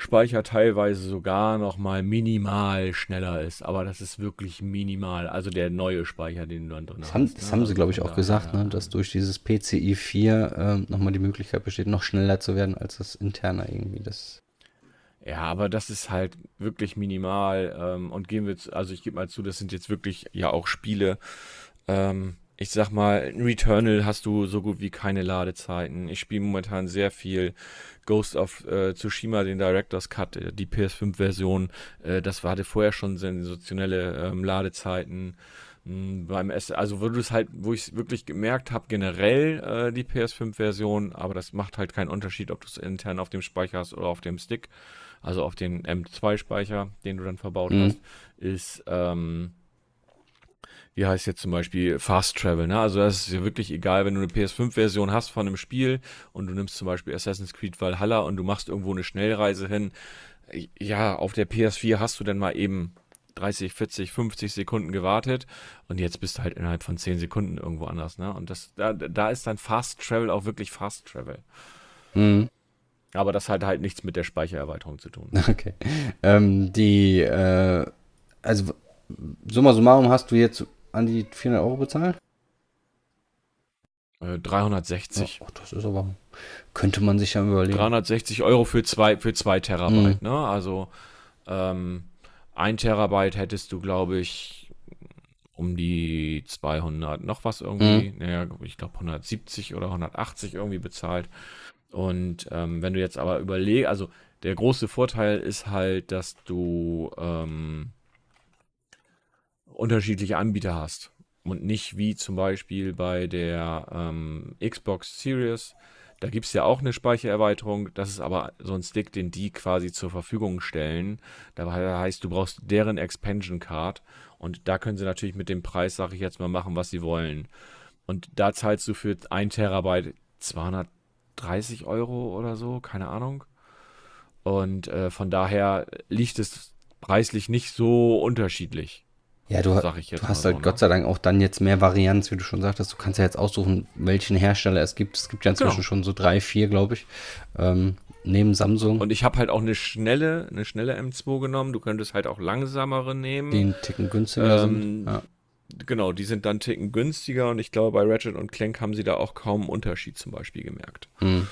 Speicher teilweise sogar noch mal minimal schneller ist, aber das ist wirklich minimal. Also der neue Speicher, den du dann drin das hast. Haben, das ne? haben sie, glaube ich, auch gesagt, ja, ne? dass durch dieses PCI 4 äh, noch mal die Möglichkeit besteht, noch schneller zu werden als das interne irgendwie. Das ja, aber das ist halt wirklich minimal. Ähm, und gehen wir, zu, also ich gebe mal zu, das sind jetzt wirklich ja auch Spiele. Ähm, ich sag mal, in Returnal hast du so gut wie keine Ladezeiten. Ich spiele momentan sehr viel Ghost of äh, Tsushima, den Director's Cut, äh, die PS5-Version. Äh, das hatte vorher schon sensationelle ähm, Ladezeiten hm, beim S also wo du es halt, wo ich es wirklich gemerkt habe, generell äh, die PS5-Version, aber das macht halt keinen Unterschied, ob du es intern auf dem Speicher hast oder auf dem Stick, also auf den M2-Speicher, den du dann verbaut mhm. hast, ist ähm, wie heißt jetzt zum Beispiel Fast Travel, ne? Also das ist ja wirklich egal, wenn du eine PS5-Version hast von einem Spiel und du nimmst zum Beispiel Assassin's Creed Valhalla und du machst irgendwo eine Schnellreise hin. Ja, auf der PS4 hast du dann mal eben 30, 40, 50 Sekunden gewartet und jetzt bist du halt innerhalb von 10 Sekunden irgendwo anders, ne? Und das, da, da ist dann Fast Travel auch wirklich Fast Travel. Mhm. Aber das hat halt nichts mit der Speichererweiterung zu tun. Okay. Ähm, die, äh, also summa summarum hast du jetzt an die 400 Euro bezahlt? Äh, 360. Oh, das ist aber, könnte man sich ja überlegen. 360 Euro für zwei, für zwei Terabyte, mhm. ne? Also, ähm, ein Terabyte hättest du, glaube ich, um die 200 noch was irgendwie, mhm. naja, ich glaube 170 oder 180 irgendwie bezahlt. Und ähm, wenn du jetzt aber überlegst, also der große Vorteil ist halt, dass du ähm, unterschiedliche Anbieter hast und nicht wie zum Beispiel bei der ähm, Xbox Series. Da gibt es ja auch eine Speichererweiterung. Das ist aber so ein Stick, den die quasi zur Verfügung stellen. Da heißt, du brauchst deren Expansion Card. Und da können sie natürlich mit dem Preis, sage ich jetzt mal, machen, was sie wollen. Und da zahlst du für ein Terabyte 230 Euro oder so, keine Ahnung. Und äh, von daher liegt es preislich nicht so unterschiedlich. Ja, du, du hast halt so, Gott ne? sei Dank auch dann jetzt mehr Varianz, wie du schon sagtest. Du kannst ja jetzt aussuchen, welchen Hersteller es gibt. Es gibt ja inzwischen genau. schon so drei, vier, glaube ich, ähm, neben Samsung. Und ich habe halt auch eine schnelle, eine schnelle M2 genommen. Du könntest halt auch langsamere nehmen. Einen Ticken günstiger ähm, sind. Ja. Genau, die sind dann Ticken günstiger und ich glaube, bei Ratchet und Clank haben sie da auch kaum einen Unterschied zum Beispiel gemerkt. Hm.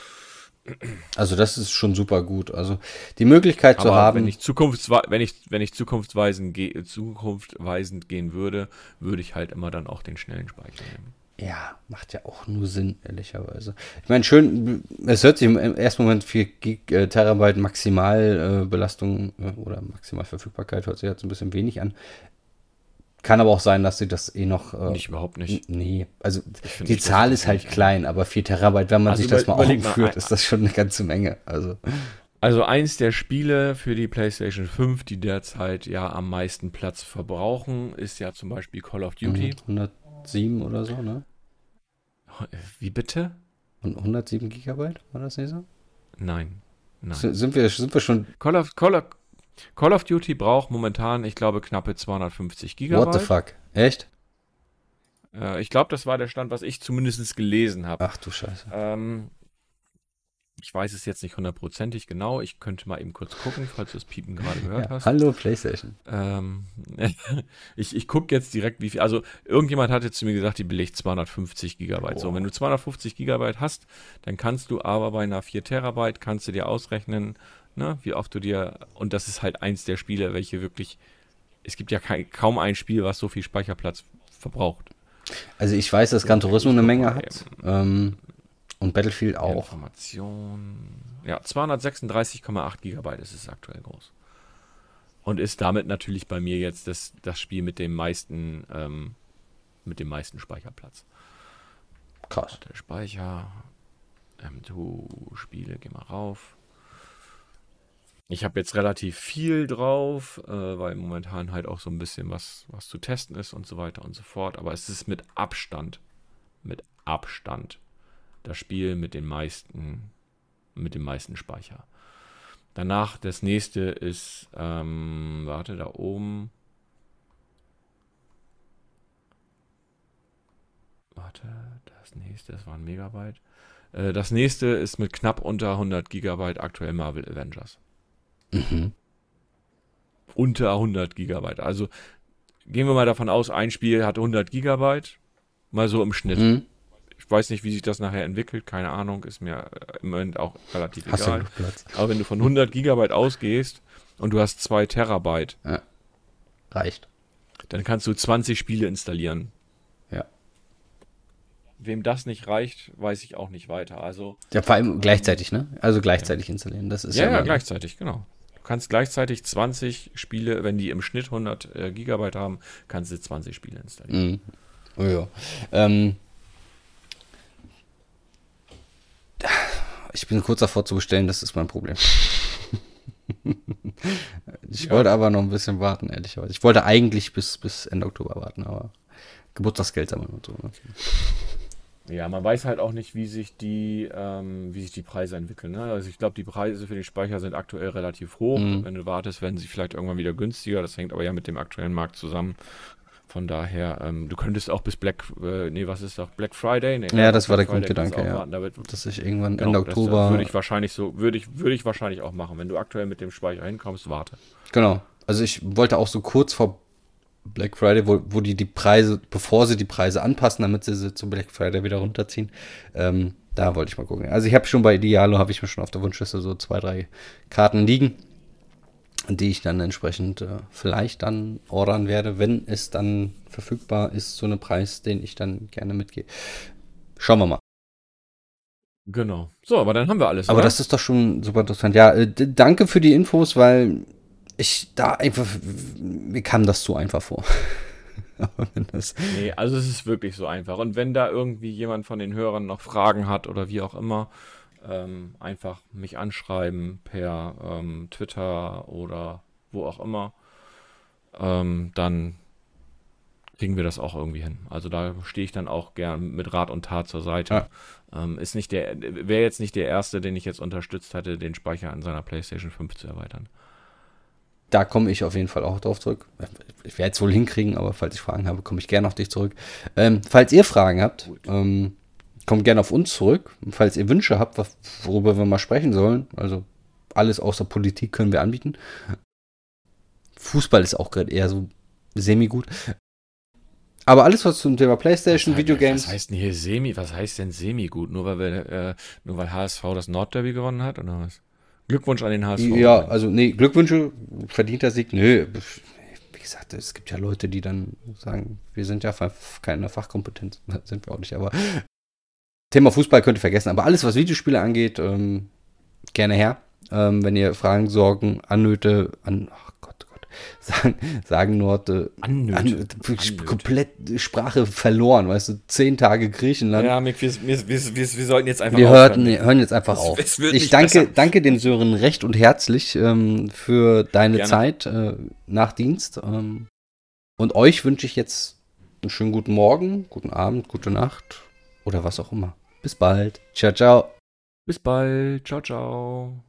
Also das ist schon super gut. Also die Möglichkeit Aber zu haben. Wenn ich, zukunftswe wenn ich, wenn ich zukunftsweisend, ge zukunftsweisend gehen würde, würde ich halt immer dann auch den schnellen Speicher nehmen. Ja, macht ja auch nur Sinn, ehrlicherweise. Ich meine, schön, es hört sich im ersten Moment 4 Gig, äh, Terabyte Maximalbelastung äh, oder Maximalverfügbarkeit hört sich jetzt ein bisschen wenig an. Kann aber auch sein, dass sie das eh noch. Äh, nicht, überhaupt nicht. Nee, also die Zahl ist halt klein, aber 4 Terabyte, wenn man also sich das mal aufführt, ist das schon eine ganze Menge. Also. Also eins der Spiele für die PlayStation 5, die derzeit ja am meisten Platz verbrauchen, ist ja zum Beispiel Call of Duty. 107 oder so, ne? Wie bitte? Und 107 Gigabyte, war das nicht so? Nein. Nein. Sind wir, sind wir schon. Call of, Call, of, Call of Duty braucht momentan, ich glaube, knappe 250 Gigabyte. What the fuck? Echt? Äh, ich glaube, das war der Stand, was ich zumindest gelesen habe. Ach du Scheiße. Ähm, ich weiß es jetzt nicht hundertprozentig genau. Ich könnte mal eben kurz gucken, falls du das Piepen gerade gehört Ja, hast. hallo PlayStation. Ähm, ich ich gucke jetzt direkt, wie viel. Also, irgendjemand hat jetzt zu mir gesagt, die belegt 250 Gigabyte. So, Boah. wenn du 250 Gigabyte hast, dann kannst du aber bei einer 4 Terabyte, kannst du dir ausrechnen, ne, wie oft du dir. Und das ist halt eins der Spiele, welche wirklich. Es gibt ja kein, kaum ein Spiel, was so viel Speicherplatz verbraucht. Also ich weiß, dass Gran Turismo eine Menge hat. Ähm, und Battlefield auch. Information. Ja, 236,8 Gigabyte ist es aktuell groß. Und ist damit natürlich bei mir jetzt das, das Spiel mit dem meisten, ähm, mit dem meisten Speicherplatz. Krass. Der Speicher, M2, Spiele, geh mal rauf. Ich habe jetzt relativ viel drauf, äh, weil momentan halt auch so ein bisschen was, was zu testen ist und so weiter und so fort. Aber es ist mit Abstand, mit Abstand das Spiel mit den meisten, mit dem meisten Speicher. Danach das nächste ist, ähm, warte, da oben. Warte, das nächste, das war ein Megabyte. Äh, das nächste ist mit knapp unter 100 Gigabyte aktuell Marvel Avengers. Mhm. Unter 100 Gigabyte. Also gehen wir mal davon aus, ein Spiel hat 100 Gigabyte. Mal so im Schnitt. Mhm. Ich weiß nicht, wie sich das nachher entwickelt. Keine Ahnung. Ist mir im Moment auch relativ Hast egal. Aber wenn du von 100 Gigabyte ausgehst und du hast 2 Terabyte, Reicht. dann kannst du 20 Spiele installieren. Ja. Wem das nicht reicht, weiß ich auch nicht weiter. Also, Ja, vor allem gleichzeitig, ne? Also gleichzeitig installieren. Das ist ja, ja, ja, gleichzeitig, genau. Du kannst gleichzeitig 20 Spiele, wenn die im Schnitt 100 äh, Gigabyte haben, kannst du 20 Spiele installieren. Mhm. Oh, ja. Ähm, ich bin kurz davor zu bestellen, das ist mein Problem. ich Ja. wollte aber noch ein bisschen warten, ehrlicherweise. Ich wollte eigentlich bis, bis Ende Oktober warten, aber Geburtstagsgeld sammeln und so. ne? Ja, man weiß halt auch nicht, wie sich die, ähm, wie sich die Preise entwickeln. Ne? Also ich glaube, die Preise für den Speicher sind aktuell relativ hoch. Mhm. Wenn du wartest, werden sie vielleicht irgendwann wieder günstiger. Das hängt aber ja mit dem aktuellen Markt zusammen. Von daher, ähm, du könntest auch bis Black, äh, nee, was ist doch, Black Friday? Nee, Ja, das war der Friday Grundgedanke, ja. warten. Dass ich irgendwann genau, Ende das, Oktober. würde ich wahrscheinlich so, würde ich, würde ich wahrscheinlich auch machen. Wenn du aktuell mit dem Speicher hinkommst, warte. Genau. Also ich wollte auch so kurz vor Black Friday, wo, wo die die Preise, bevor sie die Preise anpassen, damit sie sie zu Black Friday wieder runterziehen, ähm, da wollte ich mal gucken. Also ich habe schon bei Idealo, habe ich mir schon auf der Wunschliste so zwei, drei Karten liegen, die ich dann entsprechend äh, vielleicht dann ordern werde, wenn es dann verfügbar ist, so eine Preis, den ich dann gerne mitgehe. Schauen wir mal. Genau. So, aber dann haben wir alles. Aber oder? das ist doch schon super interessant. Ja, äh, danke für die Infos, weil ich da einfach, mir kam das so einfach vor. Nee, also es ist wirklich so einfach. Und wenn da irgendwie jemand von den Hörern noch Fragen hat oder wie auch immer, ähm, einfach mich anschreiben per ähm, Twitter oder wo auch immer. Ähm, dann kriegen wir das auch irgendwie hin. Also da stehe ich dann auch gern mit Rat und Tat zur Seite. Ähm, ist nicht der, wäre jetzt nicht der erste, den ich jetzt unterstützt hätte, den Speicher an seiner PlayStation 5 zu erweitern. Da komme ich auf jeden Fall auch drauf zurück. Ich werde es wohl hinkriegen, aber falls ich Fragen habe, komme ich gerne auf dich zurück. Ähm, falls ihr Fragen habt, ähm, kommt gerne auf uns zurück. Falls ihr Wünsche habt, was, worüber wir mal sprechen sollen, also alles außer Politik können wir anbieten. Fußball ist auch gerade eher so semi-gut. Aber alles, was zum Thema Playstation, Was- Videogames. Was heißt denn hier Semi? Was heißt denn Semi gut? Nur weil wir, äh, nur weil HSV das Nordderby gewonnen hat oder was? Glückwunsch an den HSV. Ja, also nee, Glückwünsche, verdienter Sieg, nö. Wie gesagt, es gibt ja Leute, die dann sagen, wir sind ja keine Fachkompetenz, sind wir auch nicht, aber Thema Fußball könnt ihr vergessen, aber alles, was Videospiele angeht, ähm, gerne her. Ähm, wenn ihr Fragen, Sorgen, Annöte, an, ach Gott, sagen, sagen Norte. Annöte. An, komplett Sprache verloren, weißt du, zehn Tage Griechenland. Ja, Mick, wir, wir, wir, wir, sollten jetzt einfach Wir aufhören. hörten, hören jetzt einfach Es- auf. ich danke, besser. danke den Sören recht und herzlich ähm, für deine Gerne. Zeit äh, nach Dienst. Ähm, und euch wünsche ich jetzt einen schönen guten Morgen, guten Abend, gute Nacht oder was auch immer. Bis bald. Ciao, ciao. Bis bald. Ciao, ciao.